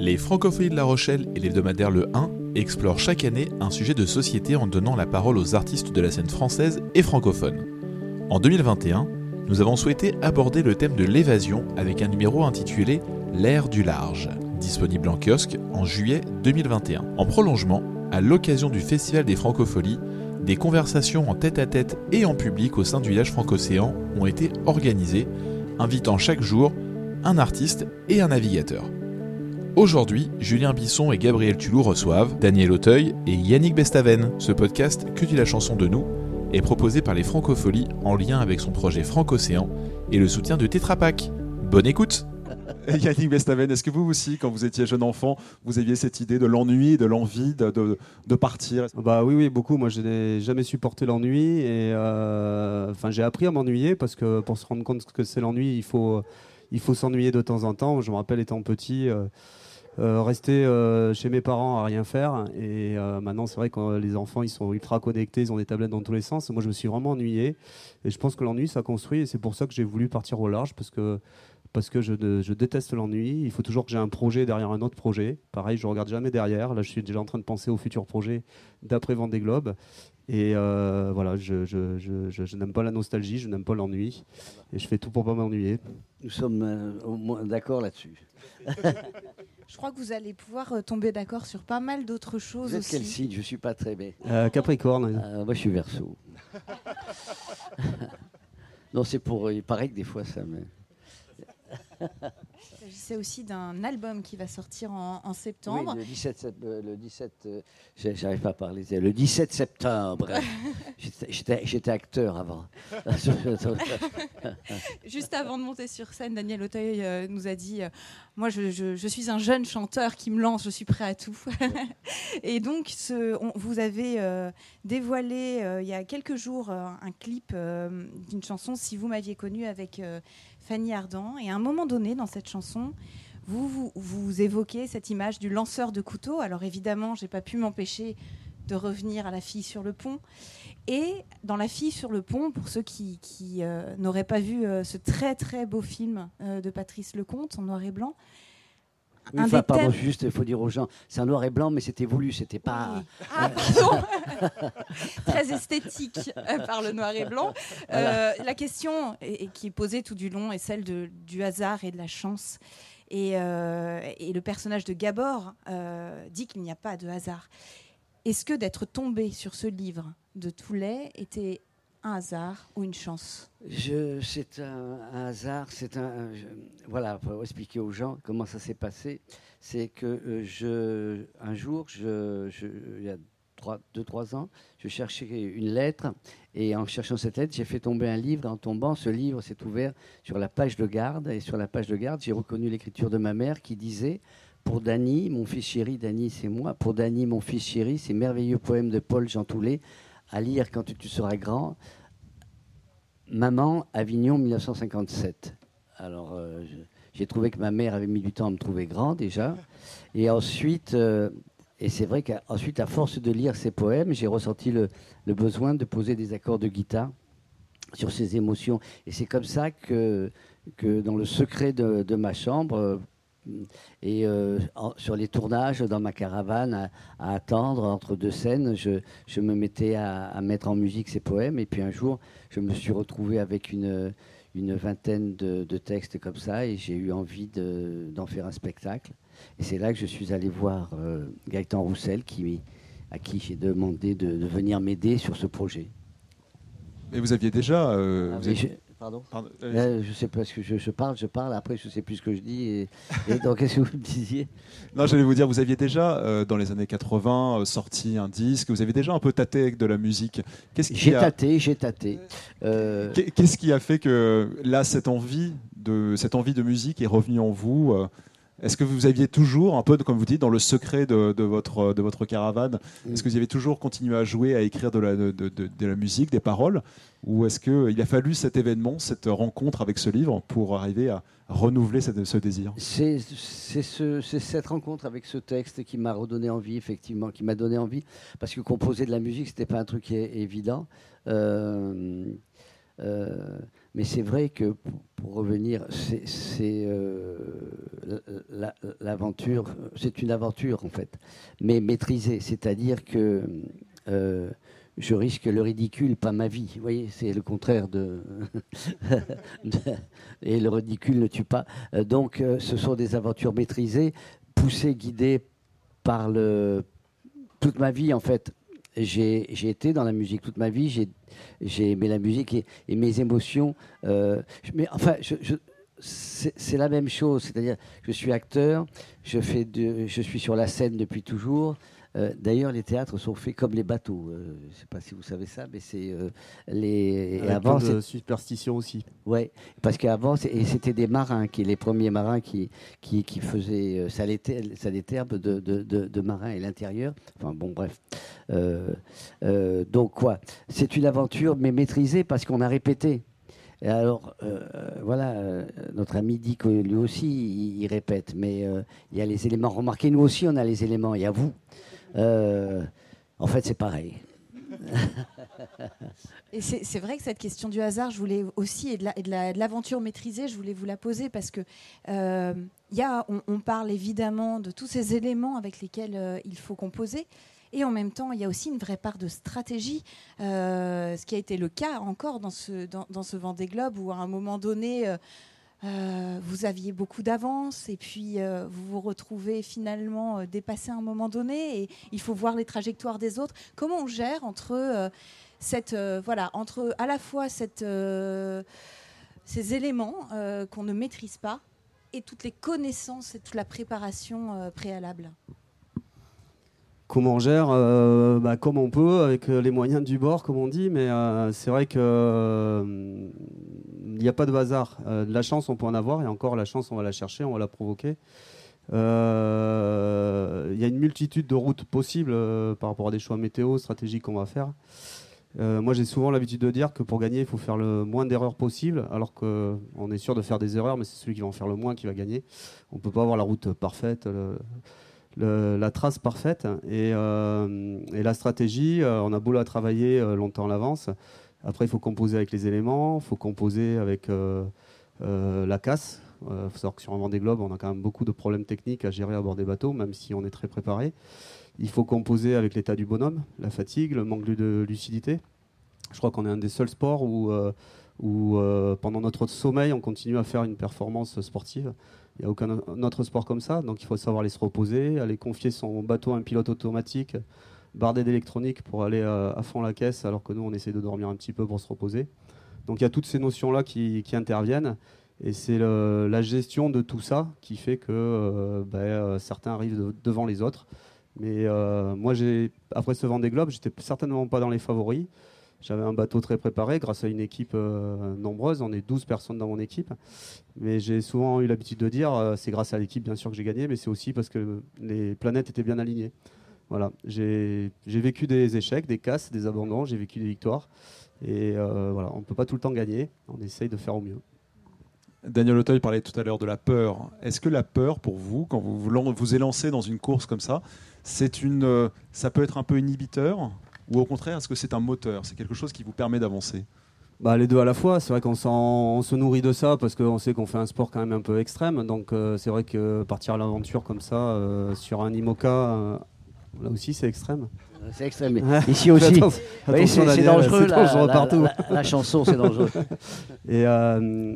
Les Francophonies de La Rochelle et l'hebdomadaire Le 1 explorent chaque année un sujet de société en donnant la parole aux artistes de la scène française et francophone. En 2021, nous avons souhaité aborder le thème de l'évasion avec un numéro intitulé L'ère du large, disponible en kiosque en juillet 2021. En prolongement, à l'occasion du Festival des Francopholies, des conversations en tête-à-tête et en public au sein du village francocéan ont été organisées, invitant chaque jour un artiste et un navigateur. Aujourd'hui, Julien Bisson et Gabriel Tulou reçoivent Daniel Auteuil et Yannick Bestaven. Ce podcast, Que dit la chanson de nous, est proposé par les Francopholies en lien avec son projet Francocéan et le soutien de Tetra Pak. Bonne écoute Yannick Bestaven, est-ce que vous aussi, quand vous étiez jeune enfant, vous aviez cette idée de l'ennui, de l'envie de, de, de, partir? Bah oui, oui, beaucoup. Moi, je n'ai jamais supporté l'ennui et euh, enfin, j'ai appris à m'ennuyer parce que pour se rendre compte que c'est l'ennui, il faut, il faut s'ennuyer de temps en temps. Je me rappelle étant petit. Euh, euh, rester euh, chez mes parents à rien faire. Et euh, maintenant, c'est vrai que les enfants, ils sont ultra connectés, ils ont des tablettes dans tous les sens. Moi, je me suis vraiment ennuyé. Et je pense que l'ennui, ça construit. Et c'est pour ça que j'ai voulu partir au large, parce que, parce que je, je déteste l'ennui. Il faut toujours que j'ai un projet derrière un autre projet. Pareil, je regarde jamais derrière. Là, je suis déjà en train de penser au futur projet d'après Vendée Globe. Et voilà, je, je, je, je n'aime pas la nostalgie, je n'aime pas l'ennui. Et je fais tout pour pas m'ennuyer. Nous sommes au moins d'accord là-dessus. Je crois que vous allez pouvoir euh, tomber d'accord sur pas mal d'autres choses vous êtes aussi. quel signe Je suis pas très bien. Euh, Capricorne. Euh, moi, je suis Verseau. non, c'est pour. Il paraît que des fois, ça me. S'agissait aussi d'un album qui va sortir en, en septembre. Oui, le 17, euh, le 17 euh, j'arrive pas à parler, le 17 septembre. J'étais acteur avant. Juste avant de monter sur scène, Daniel Auteuil euh, nous a dit euh, Moi, je, je, je, suis un jeune chanteur qui me lance, je suis prêt à tout. Et donc, ce, on, vous avez euh, dévoilé il y a quelques jours un clip d'une chanson, Si vous m'aviez connu, avec Fanny Ardant. Et à un moment donné, dans cette chanson, vous, vous, évoquez cette image du lanceur de couteau. Alors évidemment, j'ai pas pu m'empêcher de revenir à la fille sur le pont. Et dans La fille sur le pont, pour ceux qui, qui euh, n'auraient pas vu euh, ce très très beau film euh, de Patrice Lecomte en noir et blanc, oui, enfin, pardon, thèmes... juste, il faut dire aux gens, c'est un noir et blanc, mais c'était voulu, c'était pas. Oui. Ah, pardon Très esthétique par le noir et blanc. Voilà. Euh, la question et, et qui est posée tout du long est celle de, du hasard et de la chance. Et, euh, et le personnage de Gabor euh, dit qu'il n'y a pas de hasard. Est-ce que d'être tombé sur ce livre de Toulet était un hasard ou une chance C'est un, hasard. C'est un, voilà, pour expliquer aux gens comment ça s'est passé. C'est que euh, je, un jour, il y a trois, deux trois ans, je cherchais une lettre et en cherchant cette lettre, j'ai fait tomber un livre. En tombant, ce livre s'est ouvert sur la page de garde et sur la page de garde, j'ai reconnu l'écriture de ma mère qui disait pour Dany, mon fils chéri, Dany c'est moi. Pour Dany, mon fils chéri, ces merveilleux poèmes de Paul Jean Toulet à lire quand tu seras grand. Maman, Avignon, 1957. Alors, euh, j'ai trouvé que ma mère avait mis du temps à me trouver grand déjà. Et ensuite, euh, et c'est vrai qu'ensuite, à force de lire ces poèmes, j'ai ressenti le, besoin de poser des accords de guitare sur ces émotions. Et c'est comme ça que, que dans le secret de, de ma chambre, et euh, en, sur les tournages, dans ma caravane, à, à attendre entre deux scènes, je, je me mettais à, à, mettre en musique ces poèmes. Et puis un jour, je me suis retrouvé avec une, une vingtaine de, de, textes comme ça, et j'ai eu envie d'en de, faire un spectacle. Et c'est là que je suis allé voir euh, Gaëtan Roussel, qui, à qui j'ai demandé de, de venir m'aider sur ce projet. Mais vous aviez déjà. Euh, ah, vous aviez... Pardon, Pardon euh, Je sais pas ce que je, je, parle, je parle, après je sais plus ce que je dis. Et, et donc, qu'est-ce que vous me disiez Non, j'allais vous dire, vous aviez déjà, euh, dans les années 80, euh, sorti un disque, vous avez déjà un peu tâté avec de la musique. J'ai a... tâté, j'ai tâté. Qu'est-ce qui a fait que là, cette envie de, cette envie de musique est revenue en vous est-ce que vous aviez toujours, un peu comme vous dites, dans le secret de, de votre, de votre caravane, mm. est-ce que vous avez toujours continué à jouer, à écrire de la, de, de, de la musique, des paroles Ou est-ce qu'il a fallu cet événement, cette rencontre avec ce livre pour arriver à renouveler cette, ce désir? C'est ce, cette rencontre avec ce texte qui m'a redonné envie, effectivement, qui m'a donné envie, parce que composer de la musique, ce n'était pas un truc évident. Euh, euh, Mais c'est vrai que, pour revenir, c'est euh, l'aventure, c'est une aventure en fait, mais maîtrisée. C'est-à-dire que euh, je risque le ridicule, pas ma vie. Vous voyez, c'est le contraire de... Et le ridicule ne tue pas. Euh, donc, ce sont des aventures maîtrisées, poussées, guidées par le... Toute ma vie, en fait, j'ai été dans la musique toute ma vie, j'ai aimé la musique et, mes émotions. Euh, mais enfin, c'est la même chose, c'est-à-dire je suis acteur, je, fais de, je suis sur la scène depuis toujours, euh, d'ailleurs, les théâtres sont faits comme les bateaux. Euh, je ne sais pas si vous savez ça, mais c'est euh, les. Avec avant, de superstition aussi. Ouais, parce qu'avant, c'était des marins qui, les premiers marins qui qui, qui faisaient ça l'éterbe de, de, de, marins et l'intérieur. Enfin bon, bref. donc quoi, c'est une aventure mais maîtrisée parce qu'on a répété. Et alors, voilà, notre ami dit que lui aussi, il, il répète, mais il y a les éléments. Remarquez, nous aussi, on a les éléments. Il y a vous. Euh, en fait, c'est pareil. Et c'est vrai que cette question du hasard, je voulais aussi, et de l'aventure maîtrisée, je voulais vous la poser parce que euh, y a, on, parle évidemment de tous ces éléments avec lesquels euh, il faut composer. Et en même temps, il y a aussi une vraie part de stratégie, ce qui a été le cas encore dans ce, dans, dans ce Vendée Globe, où à un moment donné, euh, vous aviez beaucoup d'avance et puis euh, vous vous retrouvez finalement euh, dépassé à un moment donné et il faut voir les trajectoires des autres. Comment on gère entre cette voilà entre à la fois ces éléments qu'on ne maîtrise pas et toutes les connaissances et toute la préparation préalable? Comment on gère euh, bah, Comme on peut, avec euh, les moyens du bord, comme on dit, mais euh, c'est vrai qu'il n'y a pas de hasard. la chance, on peut en avoir, et encore, la chance, on va la chercher, on va la provoquer. Il y a une multitude de routes possibles par rapport à des choix météo, stratégiques qu'on va faire. moi, j'ai souvent l'habitude de dire que pour gagner, il faut faire le moins d'erreurs possible, alors qu'on est sûr de faire des erreurs, mais c'est celui qui va en faire le moins qui va gagner. On ne peut pas avoir la route parfaite la trace parfaite. Et, euh, la stratégie, euh, on a beau la travailler euh, longtemps à l'avance. Après, il faut composer avec les éléments, il faut composer avec la casse. Il faut savoir que sur un Vendée Globe, on a quand même beaucoup de problèmes techniques à gérer à bord des bateaux, même si on est très préparé. Il faut composer avec l'état du bonhomme, la fatigue, le manque de lucidité. Je crois qu'on est un des seuls sports où, où pendant notre sommeil, on continue à faire une performance sportive. Il n'y a aucun autre sport comme ça, donc il faut savoir aller se reposer, aller confier son bateau à un pilote automatique, bardé d'électronique pour aller euh, à, fond la caisse, alors que nous, on essaie de dormir un petit peu pour se reposer. Donc il y a toutes ces notions-là qui, interviennent, et c'est la gestion de tout ça qui fait que euh, ben, euh, certains arrivent devant les autres. Mais moi, après ce Vendée Globe, j'étais certainement pas dans les favoris. J'avais un bateau très préparé grâce à une équipe euh, nombreuse. On est 12 personnes dans mon équipe. Mais j'ai souvent eu l'habitude de dire, euh, c'est grâce à l'équipe bien sûr que j'ai gagné, mais c'est aussi parce que les planètes étaient bien alignées. Voilà, j'ai vécu des échecs, des casses, des abandons, j'ai vécu des victoires. Et euh, voilà, on ne peut pas tout le temps gagner, on essaye de faire au mieux. Daniel Auteuil parlait tout à l'heure de la peur. Est-ce que la peur, pour vous, quand vous vous élancez dans une course comme ça, c'est une, ça peut être un peu inhibiteur? Ou au contraire, est-ce que c'est un moteur C'est quelque chose qui vous permet d'avancer bah, les deux à la fois, c'est vrai qu'on se nourrit de ça parce qu'on sait qu'on fait un sport quand même un peu extrême. Donc euh, c'est vrai que partir à l'aventure comme ça euh, sur un IMOCA, euh, là aussi c'est extrême. C'est extrême. Ici aussi, c'est dangereux, la, partout. La, chanson, c'est dangereux. et,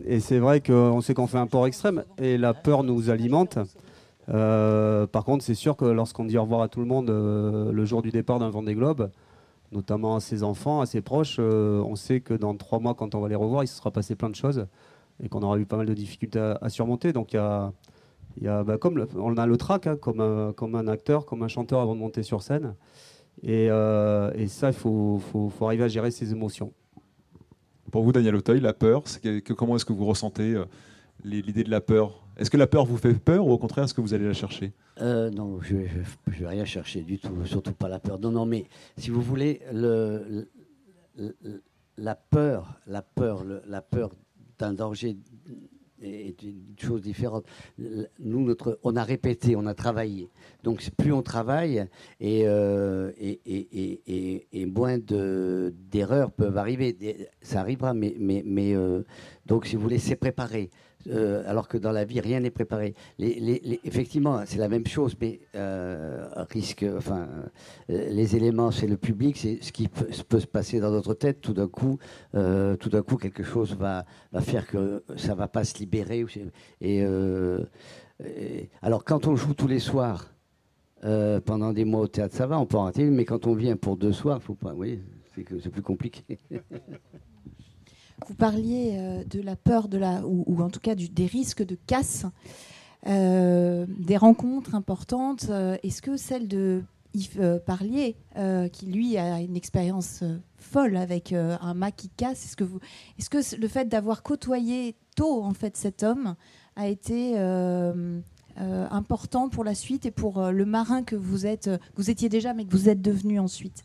et c'est vrai qu'on sait qu'on fait un sport extrême et la peur nous alimente. par contre, c'est sûr que lorsqu'on dit au revoir à tout le monde le jour du départ d'un Vendée Globe, notamment à ses enfants, à ses proches. Euh, on sait que dans trois mois, quand on va les revoir, il se sera passé plein de choses et qu'on aura eu pas mal de difficultés à, surmonter. Donc y bah, comme on a le trac, hein, comme, un, comme un acteur, comme un chanteur avant de monter sur scène. Et, euh, ça, il faut, arriver à gérer ses émotions. Pour vous, Daniel Auteuil, la peur, que, comment est-ce que vous ressentez euh, l'idée de la peur Est-ce que la peur vous fait peur ou au contraire, est-ce que vous allez la chercher? Euh, Non, je ne vais rien chercher du tout, surtout pas la peur. Non, non, mais si vous voulez, le, la peur, la peur, la peur d'un danger est une chose différente. Nous, notre, on a répété, on a travaillé. Donc plus on travaille et, euh, et, et, et, moins d'erreurs peuvent arriver. Ça arrivera, mais, mais, mais euh, donc si vous voulez, c'est préparé. Euh, alors que dans la vie, rien n'est préparé. Effectivement, c'est la même chose, mais euh, risque, enfin, euh, les éléments, c'est le public, c'est ce qui peut, se passer dans notre tête. Tout d'un coup, tout d'un coup, quelque chose va, faire que ça va pas se libérer. Et, alors, quand on joue tous les soirs pendant des mois au théâtre, ça va, on peut en rater, mais quand on vient pour deux soirs, faut pas. Oui, c'est plus compliqué. Vous parliez euh, de la peur de la, ou, en tout cas des risques de casse, euh, des rencontres importantes. Euh, est-ce que celle de Yves Parlier, qui lui a une expérience folle avec un mât qui casse, est-ce que, vous, est-ce que le fait d'avoir côtoyé tôt en fait cet homme a été important pour la suite et pour le marin que vous êtes, vous étiez déjà, mais que vous êtes devenu ensuite?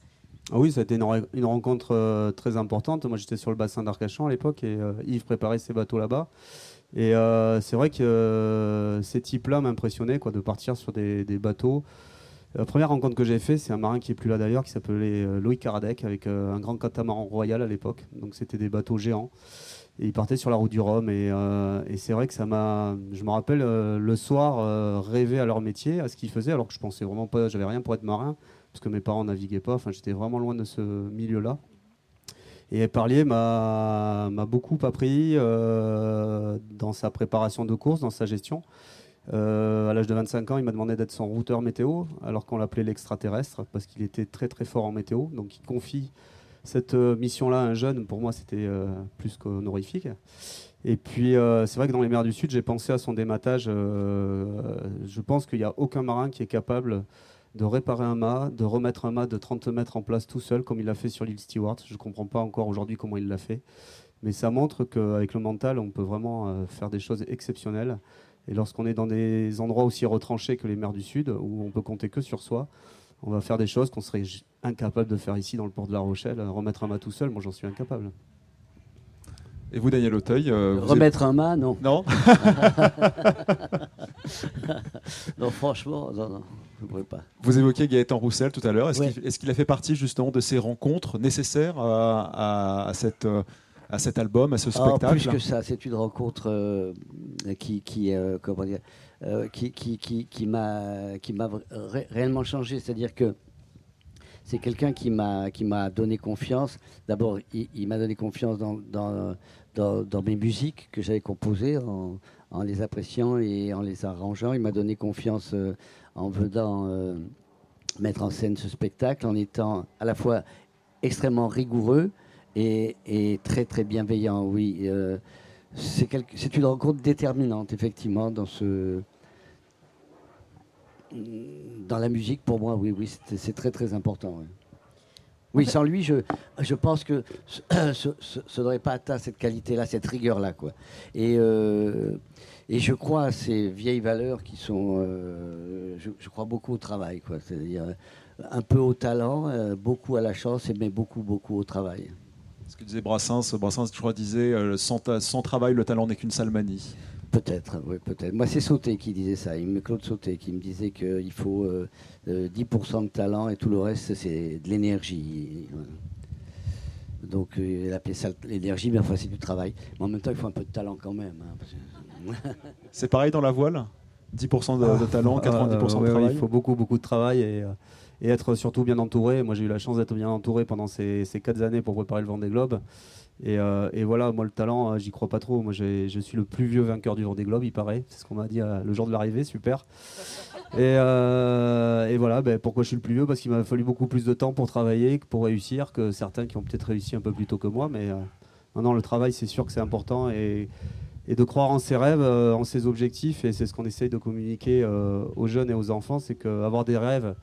Ah oui, ça a été une, rencontre euh, très importante. Moi, j'étais sur le bassin d'Arcachon à l'époque et euh, Yves préparait ses bateaux là-bas. Et euh, c'est vrai que ces types-là m'impressionnaient, de partir sur des, bateaux. La première rencontre que j'ai faite, c'est un marin qui est plus là d'ailleurs, qui s'appelait Loïc Karadec, avec un grand catamaran royal à l'époque. Donc c'était des bateaux géants. Et ils partaient sur la route du Rhum. Et, et c'est vrai que ça m'a. Je me rappelle le soir rêver à leur métier, à ce qu'ils faisaient, alors que je pensais vraiment pas, j'avais rien pour être marin parce que mes parents naviguaient pas. Enfin, j'étais vraiment loin de ce milieu-là. Et Parlier m'a beaucoup appris euh, dans sa préparation de course, dans sa gestion. Euh, à l'âge de 25 ans, il m'a demandé d'être son routeur météo, alors qu'on l'appelait l'extraterrestre, parce qu'il était très très fort en météo. Donc il confie cette euh, mission-là à un jeune. Pour moi, c'était plus qu'honorifique. Et puis, c'est vrai que dans les mers du Sud, j'ai pensé à son dématage. je pense qu'il n'y a aucun marin qui est capable de réparer un mât, de remettre un mât de 30 mètres en place tout seul, comme il l'a fait sur l'île Stewart. Je ne comprends pas encore aujourd'hui comment il l'a fait. Mais ça montre qu'avec le mental, on peut vraiment euh, faire des choses exceptionnelles. Et lorsqu'on est dans des endroits aussi retranchés que les mers du Sud, où on peut compter que sur soi, on va faire des choses qu'on serait incapable de faire ici dans le port de La Rochelle. Remettre un mât tout seul, moi j'en suis incapable. Et vous, Daniel Auteuil euh, Remettre un mât, non. Non Non, franchement, non, non. Je ne pas. Vous évoquiez Gaëtan Roussel tout à l'heure. Est-ce qu'il a fait partie justement de ces rencontres nécessaires à, cette, euh, à cet album, à ce ah, spectacle Plus que ça, c'est une rencontre euh, qui, qui, comment dire, qui, qui, qui, qui m'a réellement changé. C'est-à-dire que c'est quelqu'un qui m'a donné confiance. D'abord, il, m'a donné confiance dans, mes musiques que j'avais composées en, les appréciant et en les arrangeant. Il m'a donné confiance euh, en venant euh, mettre en scène ce spectacle, en étant à la fois extrêmement rigoureux et, et très très bienveillant. Oui, euh, c'est une rencontre déterminante effectivement dans ce dans la musique, pour moi, oui, oui, c'est très très important. Oui, sans lui, je, je pense que ce n'aurait pas atteint cette qualité-là, cette rigueur-là. quoi. Et, euh, et je crois à ces vieilles valeurs qui sont. Euh, je, crois beaucoup au travail, quoi. C'est-à-dire un peu au talent, euh, beaucoup à la chance, mais beaucoup, beaucoup au travail. Ce que disait Brassens, Brassens, je crois, disait sans, sans travail, le talent n'est qu'une salmanie. Peut-être, oui, peut-être. Moi, c'est Sauté qui disait ça, Claude Sauté, qui me disait qu'il faut 10% euh, euh, de talent et tout le reste, c'est de l'énergie. Donc, euh, il appelait ça l'énergie, mais enfin, c'est du travail. Mais en même temps, il faut un peu de talent quand même. Hein, c'est pareil dans la voile? 10% de, talent, 90% de travail? Il faut beaucoup, beaucoup de travail et, être surtout bien entouré. Moi, j'ai eu la chance d'être bien entouré pendant ces, ces 4 années pour préparer le Vendée Globe. Euh, et, voilà, moi le talent, euh, j'y crois pas trop. Moi je suis le plus vieux vainqueur du Vendée Globe, il paraît. C'est ce qu'on m'a dit euh, le jour de l'arrivée, super. Et, voilà, ben, pourquoi je suis le plus vieux? Parce qu'il m'a fallu beaucoup plus de temps pour travailler, pour réussir, que certains qui ont peut-être réussi un peu plus tôt que moi. Mais non, non, le travail, c'est sûr que c'est important. Et, et, de croire en ses rêves, en ses objectifs, et c'est ce qu'on essaye de communiquer aux jeunes et aux enfants, c'est qu'avoir des rêves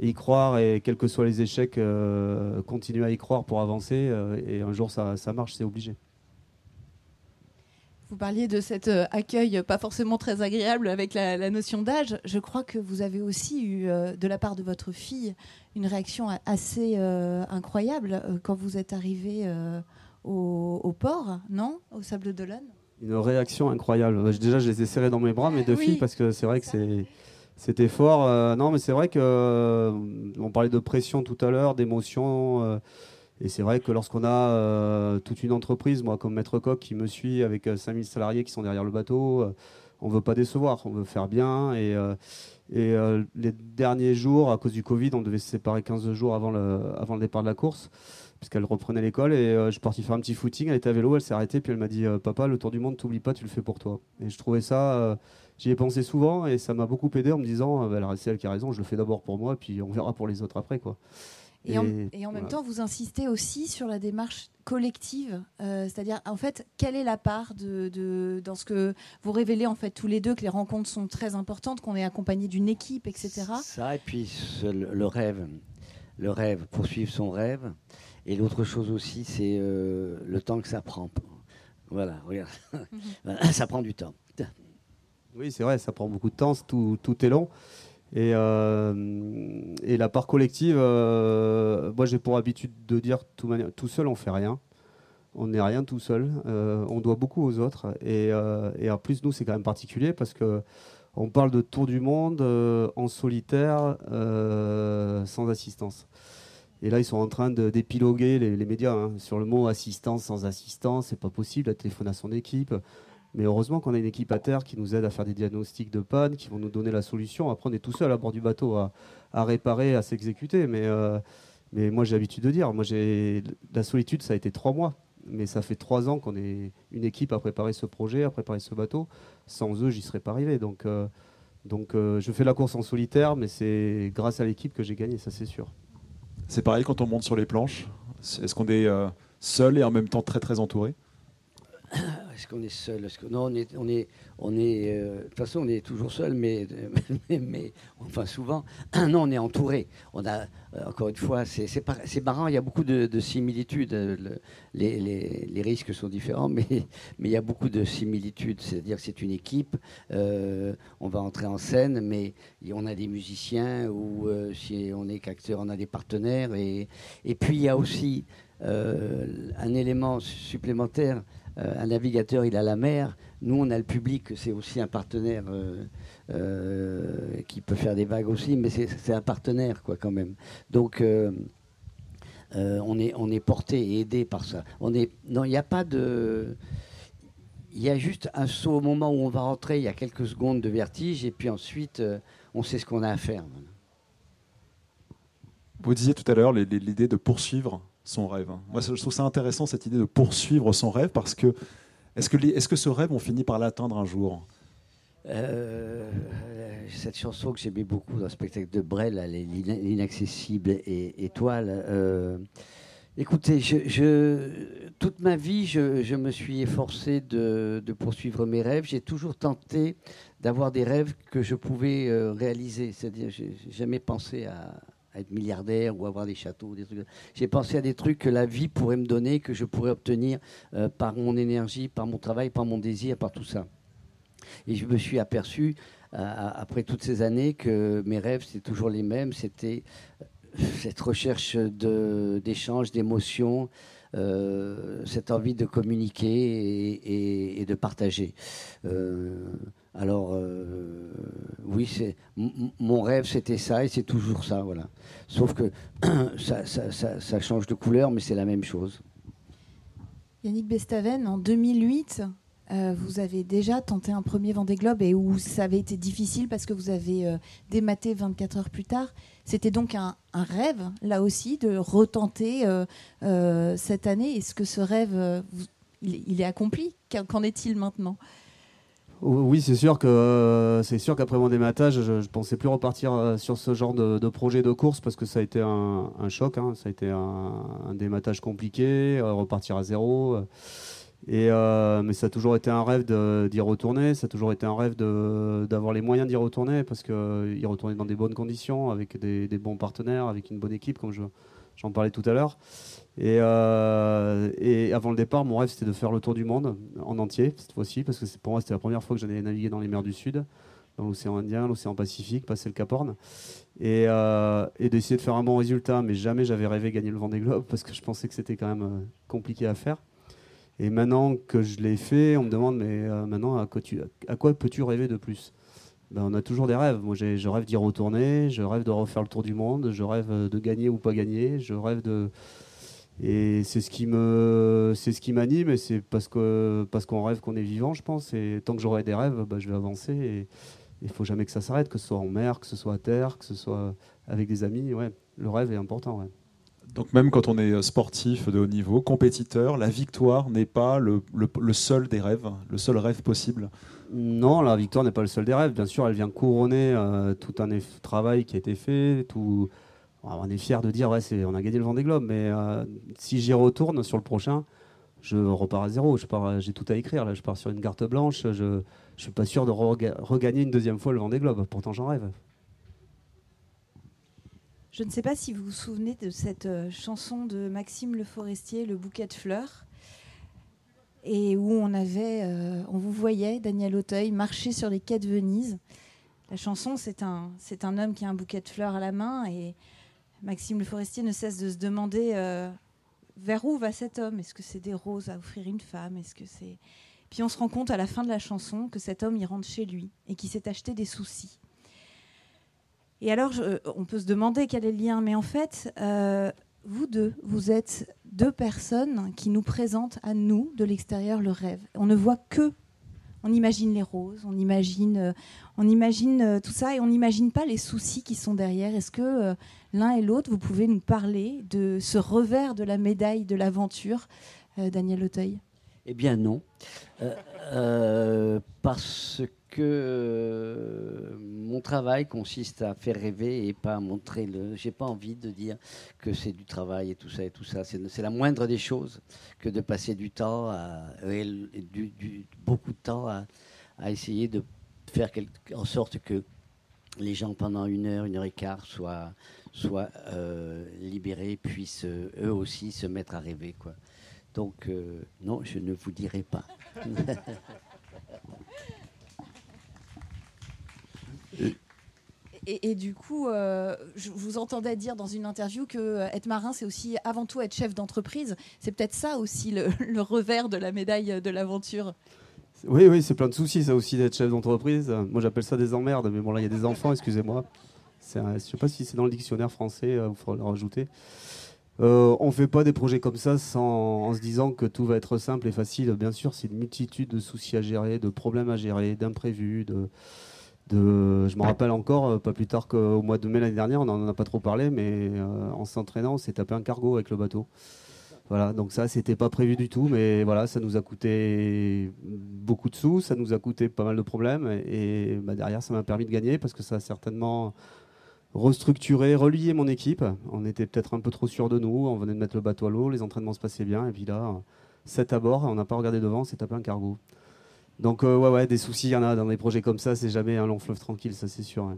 y croire et quels que soient les échecs, euh, continuer à y croire pour avancer. Euh, et un jour, ça, marche, c'est obligé. Vous parliez de cet euh, accueil pas forcément très agréable avec la, notion d'âge. Je crois que vous avez aussi eu, de la part de votre fille, une réaction assez incroyable quand vous êtes arrivé au, au, port, non? Au Sable d'Olonne? Une réaction incroyable. Bah, Déjà, je les ai serrés dans mes bras, mes deux Oui, filles, parce que c'est vrai que c'est. C'était fort. Euh, non, mais c'est vrai que euh, on parlait de pression tout à l'heure, d'émotion. euh, et c'est vrai que lorsqu'on a toute une entreprise, moi comme maître coq qui me suit avec euh, 5000 salariés qui sont derrière le bateau, on veut pas décevoir, on veut faire bien. Et, les derniers jours, à cause du Covid, on devait se séparer 15 jours avant le, départ de la course, puisqu'elle reprenait l'école. Et je suis parti faire un petit footing, elle était à vélo, elle s'est arrêtée, puis elle m'a dit Papa, le tour du monde, t'oublie pas, tu le fais pour toi. Et je trouvais ça. J'y ai pensé souvent et ça m'a beaucoup aidé en me disant, euh, bah, alors, c'est elle qui a raison, je le fais d'abord pour moi, puis on verra pour les autres après. Quoi. Et, en, Et et en même voilà. temps, vous insistez aussi sur la démarche collective, euh, c'est-à-dire en fait, quelle est la part de, de- dans ce que vous révélez en fait tous les deux que les rencontres sont très importantes, qu'on est accompagné d'une équipe, etc. Ça, et puis ce- le rêve. Le rêve, poursuivre son rêve. Et l'autre chose aussi, c'est euh, le temps que ça prend. Voilà, regarde. Voilà, ça prend du temps. Oui, c'est vrai, ça prend beaucoup de temps, tout, tout est long. Et, euh, et la part collective, euh, moi j'ai pour habitude de dire tout, tout seul on fait rien. On n'est rien tout seul. Euh, on doit beaucoup aux autres. Et, et en plus, nous, c'est quand même particulier parce que on parle de tour du monde en solitaire, sans assistance. Et là, ils sont en train d'épiloguer les, médias hein, sur le mot assistance sans assistance. C'est pas possible. Elle téléphone à son équipe. Mais heureusement qu'on a une équipe à terre qui nous aide à faire des diagnostics de panne, qui vont nous donner la solution. Après, on est tout seul à bord du bateau à, à réparer, à s'exécuter. Mais, euh, mais moi, j'ai l'habitude de dire, moi, j'ai la solitude, ça a été trois mois. Mais ça fait trois ans qu'on est une équipe à préparer ce projet, à préparer ce bateau. Sans eux, j'y serais pas arrivé. Donc, euh, donc euh, je fais la course en solitaire, mais c'est grâce à l'équipe que j'ai gagné, ça c'est sûr. C'est pareil quand on monte sur les planches? Est-ce qu'on est euh, seul et en même temps très très entouré? Est-ce qu'on est seul. Non, on est, euh, De toute façon, on est toujours seul, mais, mais, mais- enfin souvent, non, on est entouré. On a, euh, encore une fois, c'est c'est marrant. Il y a beaucoup de, de similitudes. euh, le- les, risques sont différents, mais, il y a beaucoup de similitudes. C'est-à-dire que c'est une équipe. euh, on va entrer en scène, mais on a des musiciens ou euh, si on est qu'acteur, on a des partenaires. Et, puis il y a aussi euh, un élément supplémentaire. Euh, un navigateur, il a la mer. Nous, on a le public, c'est aussi un partenaire euh, euh, qui peut faire des vagues aussi, mais c'est un partenaire, quoi, quand même. Donc, on, est, on est porté et aidé par ça. On est, non, il n'y a pas de. Il y a juste un saut au moment où on va rentrer, il y a quelques secondes de vertige, et puis ensuite, on sait ce qu'on a à faire. Vous disiez tout à l'heure l'idée de poursuivre son rêve. Moi, ça- je trouve ça intéressant cette idée de poursuivre son rêve parce que est-ce que, est-ce que ce rêve, on finit par l'atteindre un jour? Euh, cette chanson que j'aimais beaucoup dans le spectacle de Brel, l'inaccessible et étoile. euh, écoutez, toute ma vie, je, me suis efforcé de, de poursuivre mes rêves. J'ai toujours tenté d'avoir des rêves que je pouvais euh, réaliser. C'est-à-dire, j'ai jamais pensé à, à être milliardaire ou avoir des châteaux. J'ai pensé à des trucs que la vie pourrait me donner, que je pourrais obtenir euh, par mon énergie, par mon travail, par mon désir, par tout ça. Et je me suis aperçu, euh, après toutes ces années, que mes rêves, c'était toujours les mêmes. C'était euh, cette recherche de- d'échange, d'émotions, euh, cette envie de communiquer et, de partager. Alors, euh, oui, mon rêve, c'était ça et c'est toujours ça, voilà. Sauf que ça, change de couleur, mais c'est la même chose. Yannick Bestaven, en 2008, euh, vous avez déjà tenté un premier Vendée Globe et où ça avait été difficile parce que vous avez euh, dématé 24 heures plus tard. C'était donc un, rêve, là aussi, de retenter cette année. Est-ce que ce rêve, il, est- accompli? Qu'en est-il maintenant? Oui, c'est sûr que euh, c'est sûr qu'après mon dématage, je, je pensais plus repartir euh, sur ce genre de, projet de course parce que ça a été un, choc, hein. ça a été un, dématage compliqué, euh, repartir à zéro. et mais ça a toujours été un rêve d'y retourner, ça a toujours été un rêve d'avoir les moyens d'y retourner parce que y retourner dans des bonnes conditions, avec des, des bons partenaires, avec une bonne équipe, comme je j'en parlais tout à l'heure. Et, euh, et avant le départ, mon rêve c'était de faire le tour du monde en entier cette fois-ci, parce que pour moi c'était la première fois que j'allais naviguer dans les mers du Sud, dans l'océan Indien, l'océan Pacifique, passer le Cap Horn, et, euh, d'essayer de faire un bon résultat. Mais jamais j'avais rêvé gagner le Vendée Globe parce que je pensais que c'était quand même euh, compliqué à faire. Et maintenant que je l'ai fait, on me demande, mais maintenant, à quoi, à quoi peux-tu rêver de plus? Ben, on a toujours des rêves. Moi, je rêve d'y retourner, je rêve de refaire le tour du monde, je rêve de gagner ou pas gagner, je rêve de. Et c'est ce qui me, c'est ce qui m'anime, et c'est parce que parce qu'on rêve qu'on est vivant, je pense. Et tant que j'aurai des rêves, ben, je vais avancer. Et il faut jamais que ça s'arrête, que ce soit en mer, que ce soit à terre, que ce soit avec des amis. Le rêve est important. Donc même quand on est sportif de haut niveau, compétiteur, la victoire n'est pas le, seul des rêves, le seul rêve possible. Non, la victoire n'est pas le seul des rêves. Bien sûr, elle vient couronner euh, tout un travail qui a été fait. On est fier de dire ouais, on a gagné le Vendée Globe, mais euh, si j'y retourne sur le prochain, je repars à zéro. J'ai tout à écrire. Là, je pars sur une carte blanche. Je ne suis pas sûr de regagner une deuxième fois le Vendée Globe. Pourtant, j'en rêve. Je ne sais pas si vous vous souvenez de cette euh, chanson de Maxime Le Forestier, Le bouquet de fleurs, et où on avait, euh, on vous voyait, Daniel Auteuil, marcher sur les quais de Venise. La chanson, c'est un, c'est un homme qui a un bouquet de fleurs à la main, et Maxime Le Forestier ne cesse de se demander euh, vers où va cet homme? Est-ce que c'est des roses à offrir une femme? Est-ce que c'est? Puis on se rend compte à la fin de la chanson que cet homme y rentre chez lui et qu'il s'est acheté des soucis. Et alors, on peut se demander quel est le lien, mais en fait, euh, vous deux, vous êtes deux personnes qui nous présentent à nous, de l'extérieur, le rêve. On ne voit que, on imagine les roses, on imagine, euh, euh, tout ça, et on n'imagine pas les soucis qui sont derrière. Est-ce que l'un et l'autre, vous pouvez nous parler de ce revers de la médaille de l'aventure, Daniel Auteuil? Eh bien non, parce que euh, mon travail consiste à faire rêver et pas à montrer le. J'ai pas envie de dire que c'est du travail et tout ça et tout ça. C'est la moindre des choses que de passer du temps, beaucoup de temps à, essayer de faire en sorte que les gens pendant une heure, une heure et quart soient, euh, libérés, puissent euh, eux aussi se mettre à rêver. Quoi. Donc non, je ne vous dirai pas. Et, du coup, euh, je vous entendais dire dans une interview que euh, être marin, c'est aussi avant tout être chef d'entreprise. C'est peut-être ça aussi le, revers de la médaille de l'aventure. Oui, oui, c'est plein de soucis, ça aussi d'être chef d'entreprise. Moi, j'appelle ça des emmerdes, mais bon, là, il y a des enfants, excusez-moi. Je ne sais pas si c'est dans le dictionnaire français, il euh, faudra le rajouter. On ne fait pas des projets comme ça sans, en se disant que tout va être simple et facile. Bien sûr, c'est une multitude de soucis à gérer, de problèmes à gérer, d'imprévus, de, je me rappelle encore, euh, pas plus tard qu'au mois de mai l'année dernière, on n'en a pas trop parlé, mais euh, en s'entraînant, on s'est tapé un cargo avec le bateau. Voilà, donc ça, c'était pas prévu du tout, mais voilà, ça nous a coûté beaucoup de sous, ça nous a coûté pas mal de problèmes, et, bah, derrière, ça m'a permis de gagner parce que ça a certainement restructuré, relié mon équipe. On était peut-être un peu trop sûr de nous, on venait de mettre le bateau à l'eau, les entraînements se passaient bien, et puis là, 7 à bord, on n'a pas regardé devant, on s'est tapé un cargo. Donc euh, ouais, ouais, des soucis, il y en a dans des projets comme ça, c'est jamais un long fleuve tranquille, ça c'est sûr.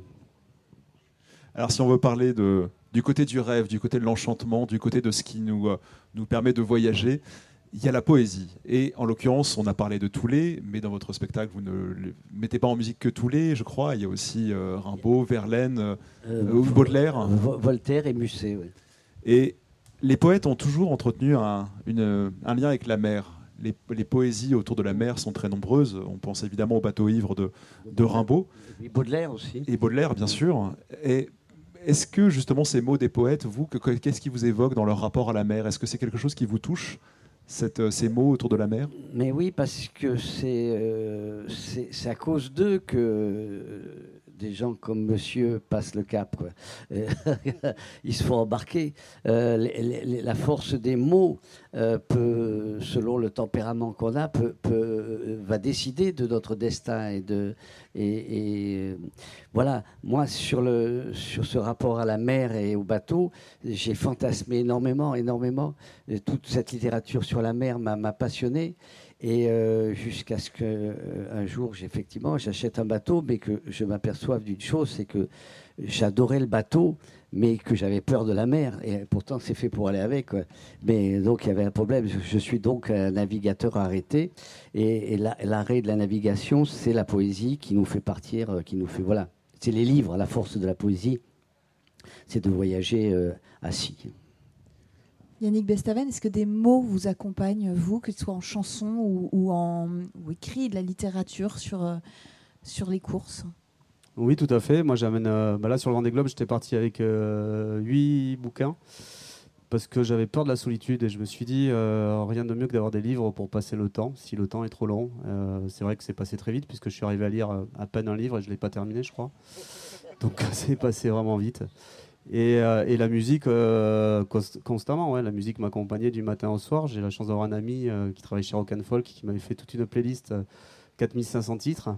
Alors si on veut parler du côté du rêve, du côté de l'enchantement, du côté de ce qui nous, euh, nous permet de voyager, il y a la poésie. Et en l'occurrence, on a parlé de Toulé, mais dans votre spectacle, vous ne mettez pas en musique que Toulé, je crois. Il y a aussi euh, Rimbaud, Verlaine, Baudelaire. Voltaire et Musset, oui. Et les poètes ont toujours entretenu un, un lien avec la mer les, poésies autour de la mer sont très nombreuses. On pense évidemment au bateau ivre de, de Rimbaud. Et Baudelaire aussi. Et Baudelaire, bien sûr. Et est-ce que justement ces mots des poètes, vous, qu'est-ce qui vous évoque dans leur rapport à la mer? Est-ce que c'est quelque chose qui vous touche? Cette, ces mots autour de la mer? Mais oui, parce que c'est euh, c'est à cause d'eux que des gens comme monsieur passent le cap. Quoi. Euh, ils se font embarquer. Euh, la force des mots, euh, peut, selon le tempérament qu'on a, peut, va décider de notre destin. Et, de, et, voilà, moi, sur, le, sur ce rapport à la mer et au bateau, j'ai fantasmé énormément, énormément. toute cette littérature sur la mer m'a passionné. Et euh, jusqu'à ce qu'un euh, jour, effectivement, j'achète un bateau, mais que je m'aperçoive d'une chose, c'est que j'adorais le bateau, mais que j'avais peur de la mer. Et pourtant, c'est fait pour aller avec. Mais donc, il y avait un problème. Je suis donc un navigateur arrêté. Et, l'arrêt de la navigation, c'est la poésie qui nous fait partir, euh, qui nous fait. Voilà. C'est les livres, la force de la poésie, c'est de voyager assis. Yannick Bestaven, est-ce que des mots vous accompagnent, vous, que ce soit en chanson ou, en écrit de la littérature sur, euh, les courses? Oui, tout à fait. Moi, j'amène. Euh, bah là, sur le Vendée Globe, j'étais parti avec euh, huit bouquins parce que j'avais peur de la solitude et je me suis dit rien de mieux que d'avoir des livres pour passer le temps, si le temps est trop long. c'est vrai que c'est passé très vite puisque je suis arrivé à lire à peine un livre et je ne l'ai pas terminé, je crois. Donc, c'est passé vraiment vite. Euh, et, la musique, euh, constamment, ouais, la musique m'accompagnait du matin au soir. J'ai la chance d'avoir un ami euh, qui travaille chez Rock and Folk qui m'avait fait toute une playlist, 4500 titres.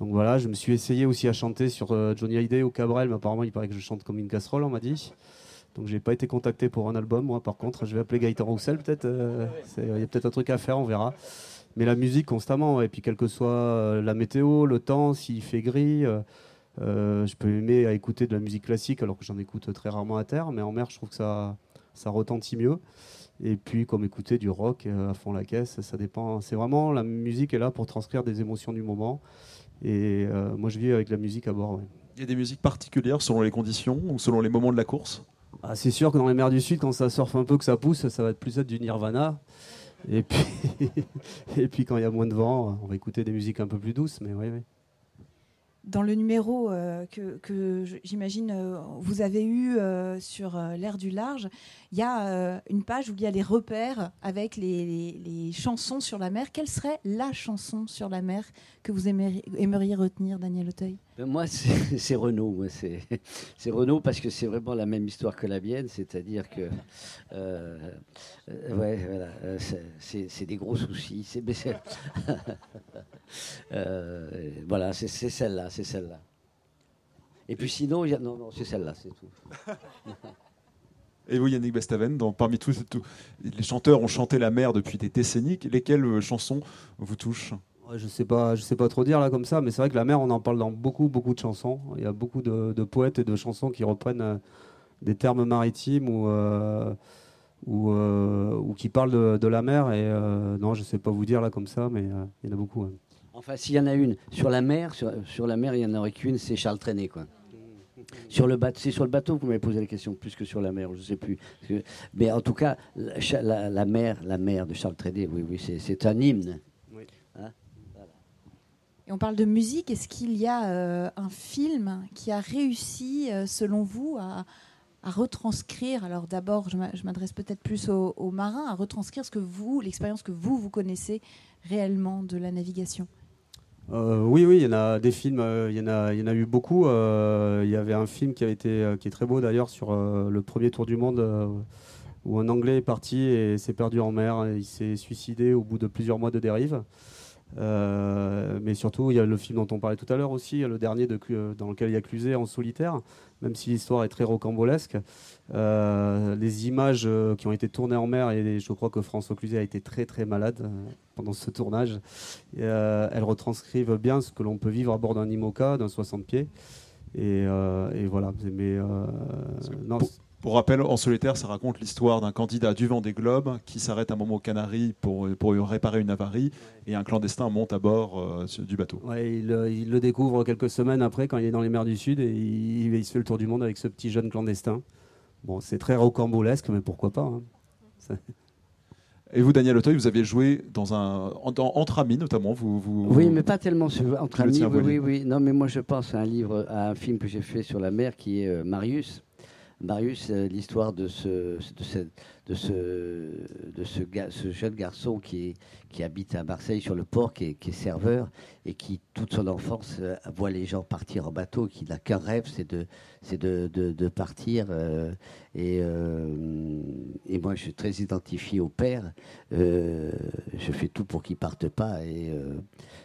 Donc voilà, je me suis essayé aussi à chanter sur Johnny Hallyday ou Cabrel, mais apparemment il paraît que je chante comme une casserole, on m'a dit. Donc j'ai pas été contacté pour un album, moi par contre, je vais appeler Gaëtan Roussel peut-être. Il y a peut-être un truc à faire, on verra. Mais la musique constamment, et puis quelle que soit la météo, le temps, s'il fait gris. Euh, je peux aimer à écouter de la musique classique alors que j'en écoute très rarement à terre, mais en mer, je trouve que ça, ça retentit mieux. Et puis, comme écouter du rock euh, à fond la caisse, ça dépend. C'est vraiment la musique est là pour transcrire des émotions du moment. Et euh, moi, je vis avec la musique à bord. Il y a des musiques particulières selon les conditions ou selon les moments de la course? Ah, C'est sûr que dans les mers du Sud, quand ça surfe un peu, que ça pousse, ça va être plus être du Nirvana. Et puis, et puis quand il y a moins de vent, on va écouter des musiques un peu plus douces. Mais oui, oui dans le numéro euh, que, j'imagine euh, vous avez eu euh, sur l'air du large, il y a une page où il y a les repères avec les, chansons sur la mer. Quelle serait la chanson sur la mer que vous aimeriez, retenir, Daniel Auteuil? Moi, c'est Renault. C'est Renault parce que c'est vraiment la même histoire que la mienne, c'est-à-dire que ouais, voilà, c'est des gros soucis. Euh, voilà, c'est celle-là, c'est celle-là. Et puis sinon, y a... non, non, c'est celle-là, c'est tout. Et vous, Yannick Bestaven, parmi tous, les chanteurs ont chanté la mer depuis des décennies. Lesquelles euh, chansons vous touchent? Je sais pas, je sais pas trop dire là comme ça, mais c'est vrai que la mer, on en parle dans beaucoup, beaucoup de chansons. Il y a beaucoup de, poètes et de chansons qui reprennent euh, des termes maritimes ou ou, ou qui parlent de, la mer. Et non, je sais pas vous dire là comme ça, mais il y en a beaucoup. Enfin, s'il y en a une sur la mer, sur, la mer, il y en aurait qu'une, c'est Charles Trenet, quoi. Sur le bateau, c'est sur le bateau que vous m'avez posé la question, plus que sur la mer, je ne sais plus. Mais en tout cas, la, mer, la mer de Charles Trenet, oui, oui, c'est un hymne. On parle de musique. Est-ce qu'il y a euh, un film qui a réussi, euh, selon vous, à, retranscrire? Alors d'abord, je m'adresse peut-être plus aux, marins, à retranscrire ce que vous, l'expérience que vous vous connaissez réellement de la navigation euh, oui, oui, il y en a des films, il, y en a, il y en a eu beaucoup. Il y avait un film qui, a été, qui est très beau d'ailleurs sur le premier tour du monde où un Anglais est parti et s'est perdu en mer. Et il s'est suicidé au bout de plusieurs mois de dérive. Mais surtout, il y a le film dont on parlait tout à l'heure aussi, le dernier de, dans lequel il y a Cluzet en solitaire, même si l'histoire est très rocambolesque. les images qui ont été tournées en mer, et je crois que François Cluzet a été très très malade pendant ce tournage. Euh, elles retranscrivent bien ce que l'on peut vivre à bord d'un IMOCA, d'un 60 pieds. Et, euh, voilà. Mais, euh, pour, rappel, en solitaire, ça raconte l'histoire d'un candidat du vent des globes qui s'arrête un moment aux Canaries pour, pour réparer une avarie et un clandestin monte à bord du bateau. Ouais, il, le découvre quelques semaines après quand il est dans les mers du Sud et il, se fait le tour du monde avec ce petit jeune clandestin. Bon, c'est très rocambolesque, mais pourquoi pas hein. Et vous, Daniel Auteuil, vous avez joué dans un, entre amis notamment. Vous, vous, oui, mais pas tellement entre amis. Oui, oui, oui, Non, mais moi je pense à un livre, à un film que j'ai fait sur la mer qui est euh, Marius. Marius, euh, l'histoire de ce, de ce, de ce, jeune garçon qui, qui habite à Marseille sur le port, qui est, serveur et qui, toute son enfance, euh, voit les gens partir en bateau, qui n'a qu'un rêve, c'est de, c'est de, de, partir. Euh, et, et moi, je suis très identifié au père. je fais tout pour qu'il parte pas. Et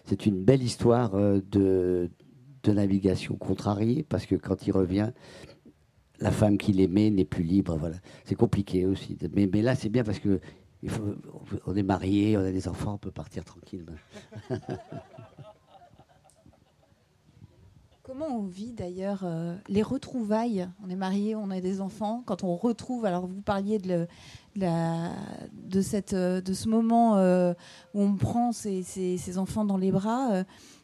c'est une belle histoire de, de navigation contrariée, parce que quand il revient, la femme qu'il aimait n'est plus libre. Voilà. C'est compliqué aussi. Mais, là, c'est bien parce que on est marié, on a des enfants, on peut partir tranquille. Comment on vit d'ailleurs euh, les retrouvailles? On est marié, on a des enfants. Quand on retrouve, alors vous parliez de, de, cette, euh, de ce moment euh, où on prend ses, enfants dans les bras,